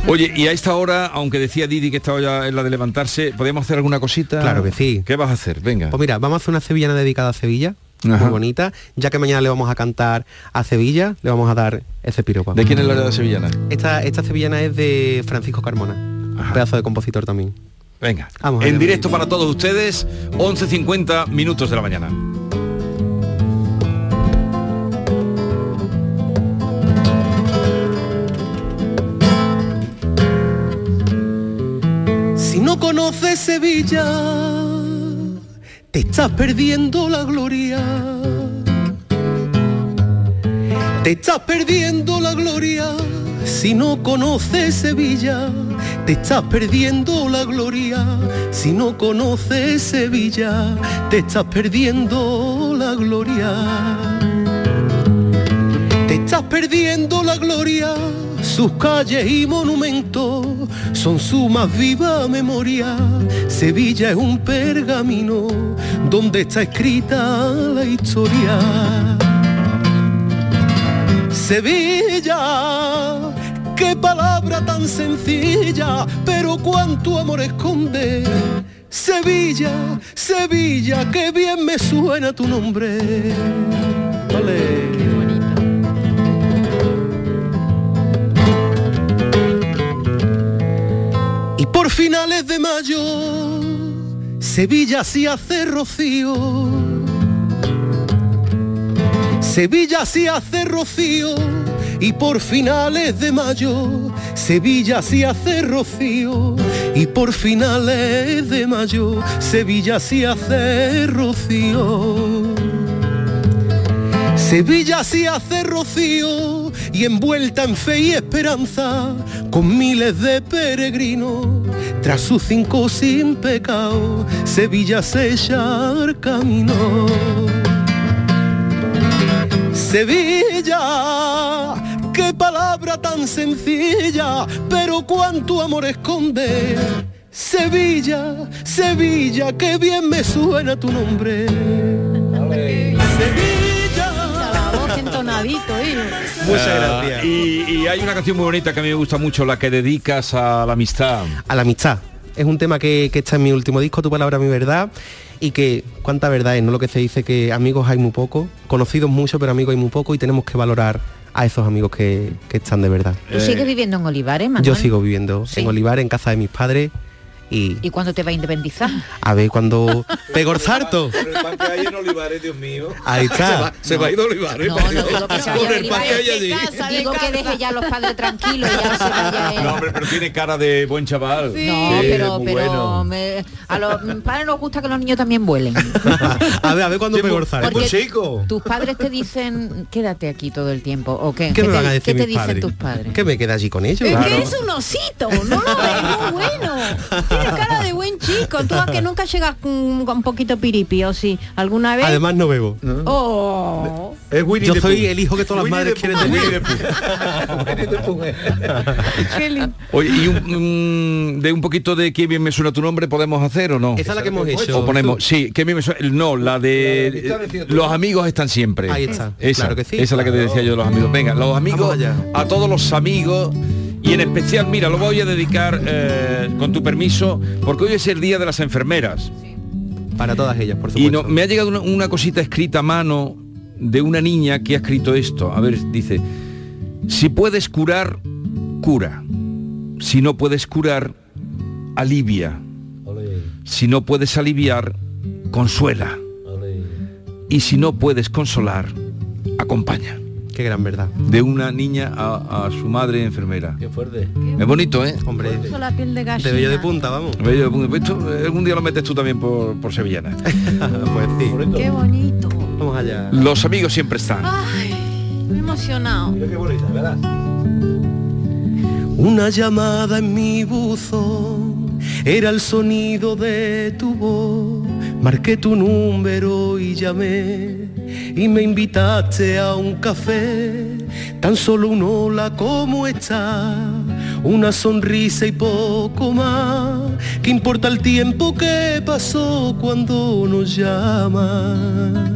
[SPEAKER 11] Oye, y a esta hora, aunque decía Didi que estaba ya en la de levantarse, ¿podemos hacer alguna cosita?
[SPEAKER 16] Claro que sí.
[SPEAKER 11] ¿Qué vas a hacer? Venga.
[SPEAKER 16] Pues mira, vamos a hacer una sevillana dedicada a Sevilla.
[SPEAKER 11] Ajá.
[SPEAKER 16] Muy bonita. Ya que mañana le vamos a cantar a Sevilla, le vamos a dar ese piropo.
[SPEAKER 11] ¿De quién es la de sevillana?
[SPEAKER 16] Esta, esta sevillana es de Francisco Carmona. Pedazo de compositor también.
[SPEAKER 11] Venga.
[SPEAKER 16] Vamos
[SPEAKER 11] en directo para todos ustedes, 11.50 minutos de la mañana.
[SPEAKER 16] No conoces Sevilla, te estás perdiendo la gloria. Te estás perdiendo la gloria. Si no conoces Sevilla, te estás perdiendo la gloria. Si no conoces Sevilla, te estás perdiendo la gloria. Te estás perdiendo la gloria, sus calles y monumentos son su más viva memoria. Sevilla es un pergamino donde está escrita la historia. Sevilla, qué palabra tan sencilla, pero cuánto amor esconde. Sevilla, Sevilla, qué bien me suena tu nombre. Por finales de mayo, Sevilla sí hace rocío. Sevilla sí hace rocío. Y por finales de mayo, Sevilla sí hace rocío. Y por finales de mayo, Sevilla sí hace rocío. Sevilla sí hace rocío y envuelta en fe y esperanza, con miles de peregrinos, tras sus cinco sin pecado, Sevilla se echa al camino. Sevilla, qué palabra tan sencilla, pero cuánto amor esconde. Sevilla, Sevilla, qué bien me suena tu nombre.
[SPEAKER 13] Hijo.
[SPEAKER 11] Ah, Y, y hay una canción muy bonita que a mí me gusta mucho, la que dedicas a la amistad.
[SPEAKER 16] A la amistad.
[SPEAKER 28] Es un tema que, que está en mi último disco, Tu Palabra, Mi Verdad, y que cuánta verdad es, ¿no? Lo que se dice que amigos hay muy poco, conocidos mucho, pero amigos hay muy poco y tenemos que valorar a esos amigos que, que están de verdad.
[SPEAKER 12] ¿Tú sigues viviendo en Olivares, Manuel?
[SPEAKER 28] Yo sigo viviendo en Olivar, en casa de mis padres, y
[SPEAKER 12] ¿Y cuándo te va a independizar?
[SPEAKER 28] a ver cuando... ¡Pegorzarto!
[SPEAKER 26] Con el pan que hay en Olivares, Dios mío.
[SPEAKER 28] Ahí <laughs> está.
[SPEAKER 26] Se va, se va a ir a Olivares.
[SPEAKER 12] No, no,
[SPEAKER 26] Con el pan que hay allí.
[SPEAKER 12] Digo que deje ya a los padres tranquilos y ya se vaya. <laughs>
[SPEAKER 11] No, hombre, pero tiene cara de buen chaval.
[SPEAKER 12] No,
[SPEAKER 11] Sí,
[SPEAKER 12] pero,
[SPEAKER 11] muy
[SPEAKER 12] pero
[SPEAKER 11] bueno.
[SPEAKER 12] me- a los padres nos gusta que los niños también vuelen. <laughs>
[SPEAKER 28] a ver, a ver cuándo Pegorzarto.
[SPEAKER 12] Porque tus padres te dicen, quédate aquí todo el tiempo, ¿o qué?
[SPEAKER 28] ¿Qué me
[SPEAKER 12] te,
[SPEAKER 28] van a decir
[SPEAKER 12] qué te
[SPEAKER 28] mis
[SPEAKER 12] dicen
[SPEAKER 28] padres?
[SPEAKER 12] tus padres?
[SPEAKER 28] Que me queda allí con ellos.
[SPEAKER 13] Es que es un osito, no lo ves, muy bueno. Tiene cara de buen chico. Tú a que nunca llegas con, con un poquito piripi, o sí, alguna vez.
[SPEAKER 28] Además no bebo.
[SPEAKER 13] Oh.
[SPEAKER 26] Es Winnie
[SPEAKER 28] Yo
[SPEAKER 26] the
[SPEAKER 28] soy el hijo que todas las
[SPEAKER 26] Winnie
[SPEAKER 28] madres
[SPEAKER 26] the
[SPEAKER 28] quieren tener. <laughs>
[SPEAKER 11] Oye, ¿y un, mm, de un poquito de qué bien me suena tu nombre podemos hacer o no?
[SPEAKER 28] Esa es la que hemos hecho.
[SPEAKER 11] O ponemos, sí, qué bien me suena, no, la de, eh, los amigos están siempre.
[SPEAKER 28] Ahí está,
[SPEAKER 11] Esa,
[SPEAKER 28] claro que sí.
[SPEAKER 11] Esa es la que te decía yo de los amigos. Venga, los amigos, a todos los amigos y en especial, mira, lo voy a dedicar eh, con tu permiso, porque hoy es el día de las enfermeras.
[SPEAKER 28] Para todas ellas, por
[SPEAKER 11] Y
[SPEAKER 28] supuesto.
[SPEAKER 11] no, me ha llegado una, una cosita escrita a mano de una niña que ha escrito esto. A ver, dice, si puedes curar, cura. Si no puedes curar, alivia. Si no puedes aliviar, consuela. Y si no puedes consolar, acompaña.
[SPEAKER 28] Qué gran verdad.
[SPEAKER 11] De una niña a, a su madre enfermera.
[SPEAKER 26] Qué fuerte.
[SPEAKER 11] Es bonito, ¿eh?
[SPEAKER 28] Hombre,
[SPEAKER 13] Puso la piel de
[SPEAKER 28] de
[SPEAKER 13] gallina.
[SPEAKER 28] bello de punta, vamos.
[SPEAKER 11] Bello, esto, eh, algún día lo metes tú también por, por sevillana. <laughs>
[SPEAKER 28] pues sí.
[SPEAKER 13] Qué bonito.
[SPEAKER 28] Vamos allá.
[SPEAKER 11] Los amigos siempre están.
[SPEAKER 13] Ay, me he emocionado.
[SPEAKER 26] Mira qué bonita, ¿verdad?
[SPEAKER 28] Una llamada en mi buzón era el sonido de tu voz. Marqué tu número y llamé y me invitaste a un café. Tan solo un hola, ¿cómo está? Una sonrisa y poco más. ¿Qué importa el tiempo que pasó cuando nos llama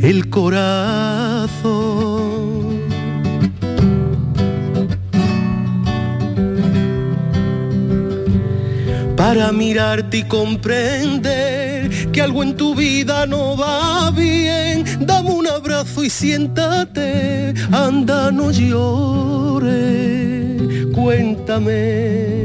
[SPEAKER 28] el corazón? para mirarte y comprender que algo en tu vida no va bien. Dame un abrazo y siéntate, anda, no llores, cuéntame.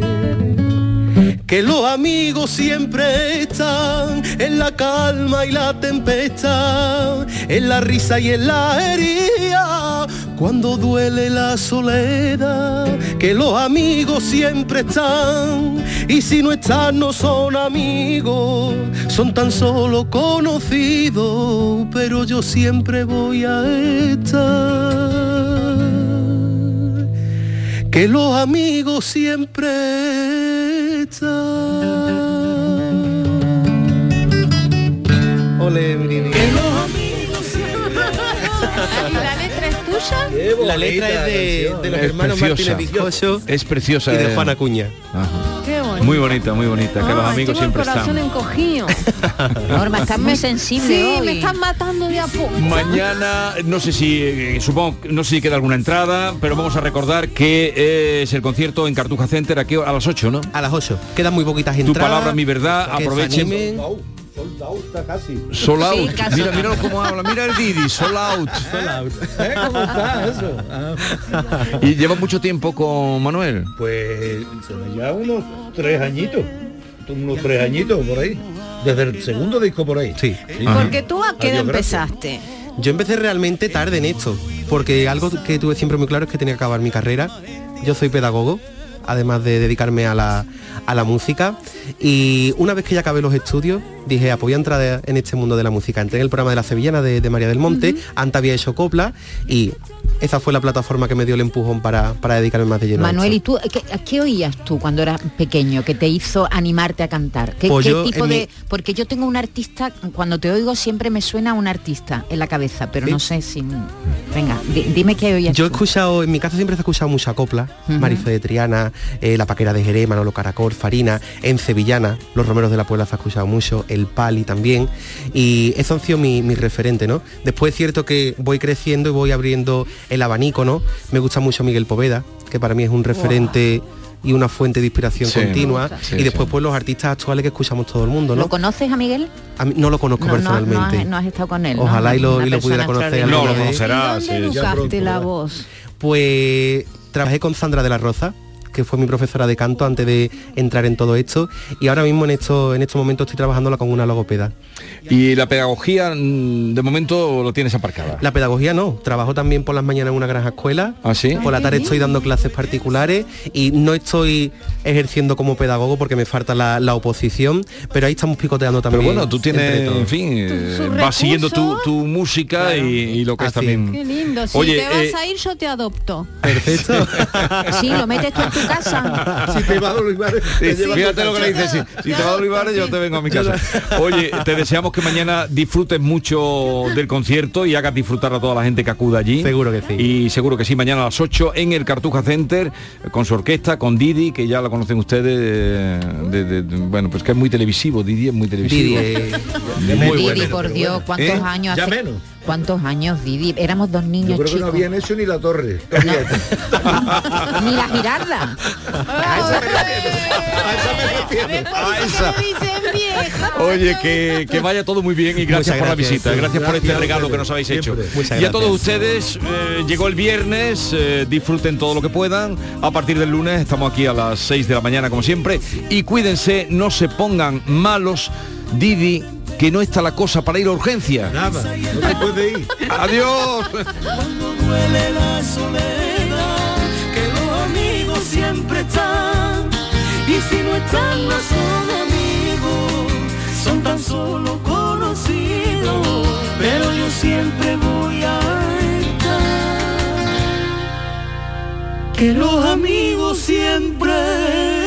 [SPEAKER 28] Que los amigos siempre están en la calma y la tempestad, en la risa y en la herida, cuando duele la soledad. Que los amigos siempre están y si no están no son amigos, son tan solo conocidos, pero yo siempre voy a estar que los amigos siempre están.
[SPEAKER 13] La letra es
[SPEAKER 28] de, de los
[SPEAKER 11] Es
[SPEAKER 28] hermanos
[SPEAKER 11] preciosa.
[SPEAKER 28] Martínez
[SPEAKER 11] Es preciosa.
[SPEAKER 28] y de
[SPEAKER 11] eh.
[SPEAKER 28] Juana Acuña.
[SPEAKER 11] Ajá.
[SPEAKER 13] Qué bonito.
[SPEAKER 11] Muy bonita, muy bonita. Que los amigos siempre
[SPEAKER 13] el corazón
[SPEAKER 11] están.
[SPEAKER 13] encogido. <laughs>
[SPEAKER 12] Norma, estás muy sensible
[SPEAKER 13] Sí,
[SPEAKER 12] hoy.
[SPEAKER 13] me están matando de a poco.
[SPEAKER 11] Mañana, no sé si, eh, supongo, no sé si queda alguna entrada, pero vamos a recordar que es el concierto en Cartuja Center aquí a las 8, ¿no?
[SPEAKER 28] A las 8. Quedan muy poquitas
[SPEAKER 11] Tu
[SPEAKER 28] entradas.
[SPEAKER 11] palabra, mi verdad, aprovechen.
[SPEAKER 26] Soldado está casi.
[SPEAKER 11] Sol out.
[SPEAKER 12] Sí, casi.
[SPEAKER 11] mira, mira cómo habla, mira el Didi, sol out.
[SPEAKER 26] ¿Eh? ¿Cómo está eso? Ah.
[SPEAKER 11] Y lleva mucho tiempo con Manuel.
[SPEAKER 26] Pues ya unos tres añitos. Unos tres añitos por ahí. Desde el segundo disco por ahí.
[SPEAKER 28] Sí.
[SPEAKER 13] Porque tú a qué edad empezaste.
[SPEAKER 28] Yo empecé realmente tarde en esto, porque algo que tuve siempre muy claro es que tenía que acabar mi carrera. Yo soy pedagogo, además de dedicarme a la, a la música. Y una vez que ya acabé los estudios, dije, ah, pues voy a entrar en este mundo de la música. Entré en el programa de la Sevillana de, de María del Monte, antes había hecho copla y esa fue la plataforma que me dio el empujón para, para dedicarme más de lleno.
[SPEAKER 12] Manuel. ¿y tú qué, qué oías tú cuando eras pequeño que te hizo animarte a cantar? ¿Qué,
[SPEAKER 28] Pues
[SPEAKER 12] qué
[SPEAKER 28] yo,
[SPEAKER 12] tipo de...?
[SPEAKER 28] mi-
[SPEAKER 12] Porque yo tengo un artista, cuando te oigo siempre me suena un artista en la cabeza, pero
[SPEAKER 28] Sí.
[SPEAKER 12] no sé si... Venga, di- dime qué oías
[SPEAKER 28] Yo he
[SPEAKER 12] tú.
[SPEAKER 28] escuchado, en mi casa siempre se ha escuchado mucha copla. Marife de Triana, eh, La Paquera de Jerez, Manolo Caracol, Farina, en Sevillana, Los Romeros de la Puebla se ha escuchado mucho, El Pali también, y eso han sido mi, mi referente, ¿no? Después es cierto que voy creciendo y voy abriendo el abanico, ¿no? Me gusta mucho Miguel Poveda, que para mí es un referente y una fuente de inspiración
[SPEAKER 11] Sí.
[SPEAKER 28] continua.
[SPEAKER 11] Sí,
[SPEAKER 28] y después pues los artistas actuales que escuchamos todo el mundo,
[SPEAKER 12] ¿Lo
[SPEAKER 28] ¿no?
[SPEAKER 12] conoces a Miguel?
[SPEAKER 28] A mí- no lo conozco
[SPEAKER 12] No, no, no
[SPEAKER 28] personalmente.
[SPEAKER 12] has, no has estado con él. ¿no?
[SPEAKER 28] Ojalá y lo- y lo pudiera conocer
[SPEAKER 11] lo conocerá, sí.
[SPEAKER 13] ¿Dónde educaste la voz?
[SPEAKER 28] Pues trabajé con Sandra de la Roza, que fue mi profesora de canto antes de entrar en todo esto. Y ahora mismo en esto, en estos momentos estoy trabajándola con una logopeda.
[SPEAKER 11] Y la pedagogía, mm, de momento, lo tienes aparcada.
[SPEAKER 28] La pedagogía no, trabajo también por las mañanas en una granja escuela.
[SPEAKER 11] ¿Ah, sí?
[SPEAKER 28] Por la tarde estoy dando clases particulares y no estoy ejerciendo como pedagogo porque me falta la, la oposición, pero ahí estamos picoteando
[SPEAKER 11] Pero
[SPEAKER 28] también.
[SPEAKER 11] bueno, tú tienes, en fin, eh, vas siguiendo tu, tu música y, y lo que es
[SPEAKER 28] Así
[SPEAKER 11] también...
[SPEAKER 13] Qué lindo. Si
[SPEAKER 11] Oye,
[SPEAKER 13] te vas
[SPEAKER 11] eh,
[SPEAKER 13] a ir, yo te adopto.
[SPEAKER 28] Perfecto. <laughs>
[SPEAKER 12] Sí, lo metes tú en tu casa. <laughs>
[SPEAKER 26] Si te va a Olivares,
[SPEAKER 11] Sí, fíjate lo que le dices, si, te va a Olivares yo te vengo a mi casa. <laughs> Oye, te deseamos que mañana disfrutes mucho del concierto y hagas disfrutar a toda la gente que acuda allí.
[SPEAKER 28] Seguro que sí.
[SPEAKER 11] Y seguro que sí, mañana a las 8 en el Cartuja Center, con su orquesta, con Didi, que ya la conocen ustedes, eh, de- de- de- bueno, pues que es muy televisivo, Didi es muy televisivo.
[SPEAKER 28] Didi, <laughs>
[SPEAKER 11] Muy
[SPEAKER 12] Didi,
[SPEAKER 11] bueno.
[SPEAKER 12] por Dios, ¿cuántos
[SPEAKER 11] ¿Eh?
[SPEAKER 12] años
[SPEAKER 26] Ya
[SPEAKER 12] hace?
[SPEAKER 26] menos.
[SPEAKER 12] ¿Cuántos años, Didi? Éramos dos niños
[SPEAKER 26] Yo creo que no habían hecho ni la torre. <laughs>
[SPEAKER 12] Ni la girarda.
[SPEAKER 11] A esa. Oye, que, que vaya todo muy bien y gracias por la visita, gracias por este
[SPEAKER 26] Gracias
[SPEAKER 11] regalo que nos habéis hecho. Y a todos ustedes, eh, llegó el viernes, eh, disfruten todo lo que puedan. A partir del lunes estamos aquí a las 6 de la mañana como siempre. Y cuídense, no se pongan malos. Didi, que no está la cosa para ir a urgencia.
[SPEAKER 26] Nada, no te puede ir. <laughs>
[SPEAKER 11] Adiós.
[SPEAKER 16] duele la soledad, que los amigos siempre están. Y si no están, no son amigos, son tan solo conocidos. Pero yo siempre voy a estar. Que los amigos siempre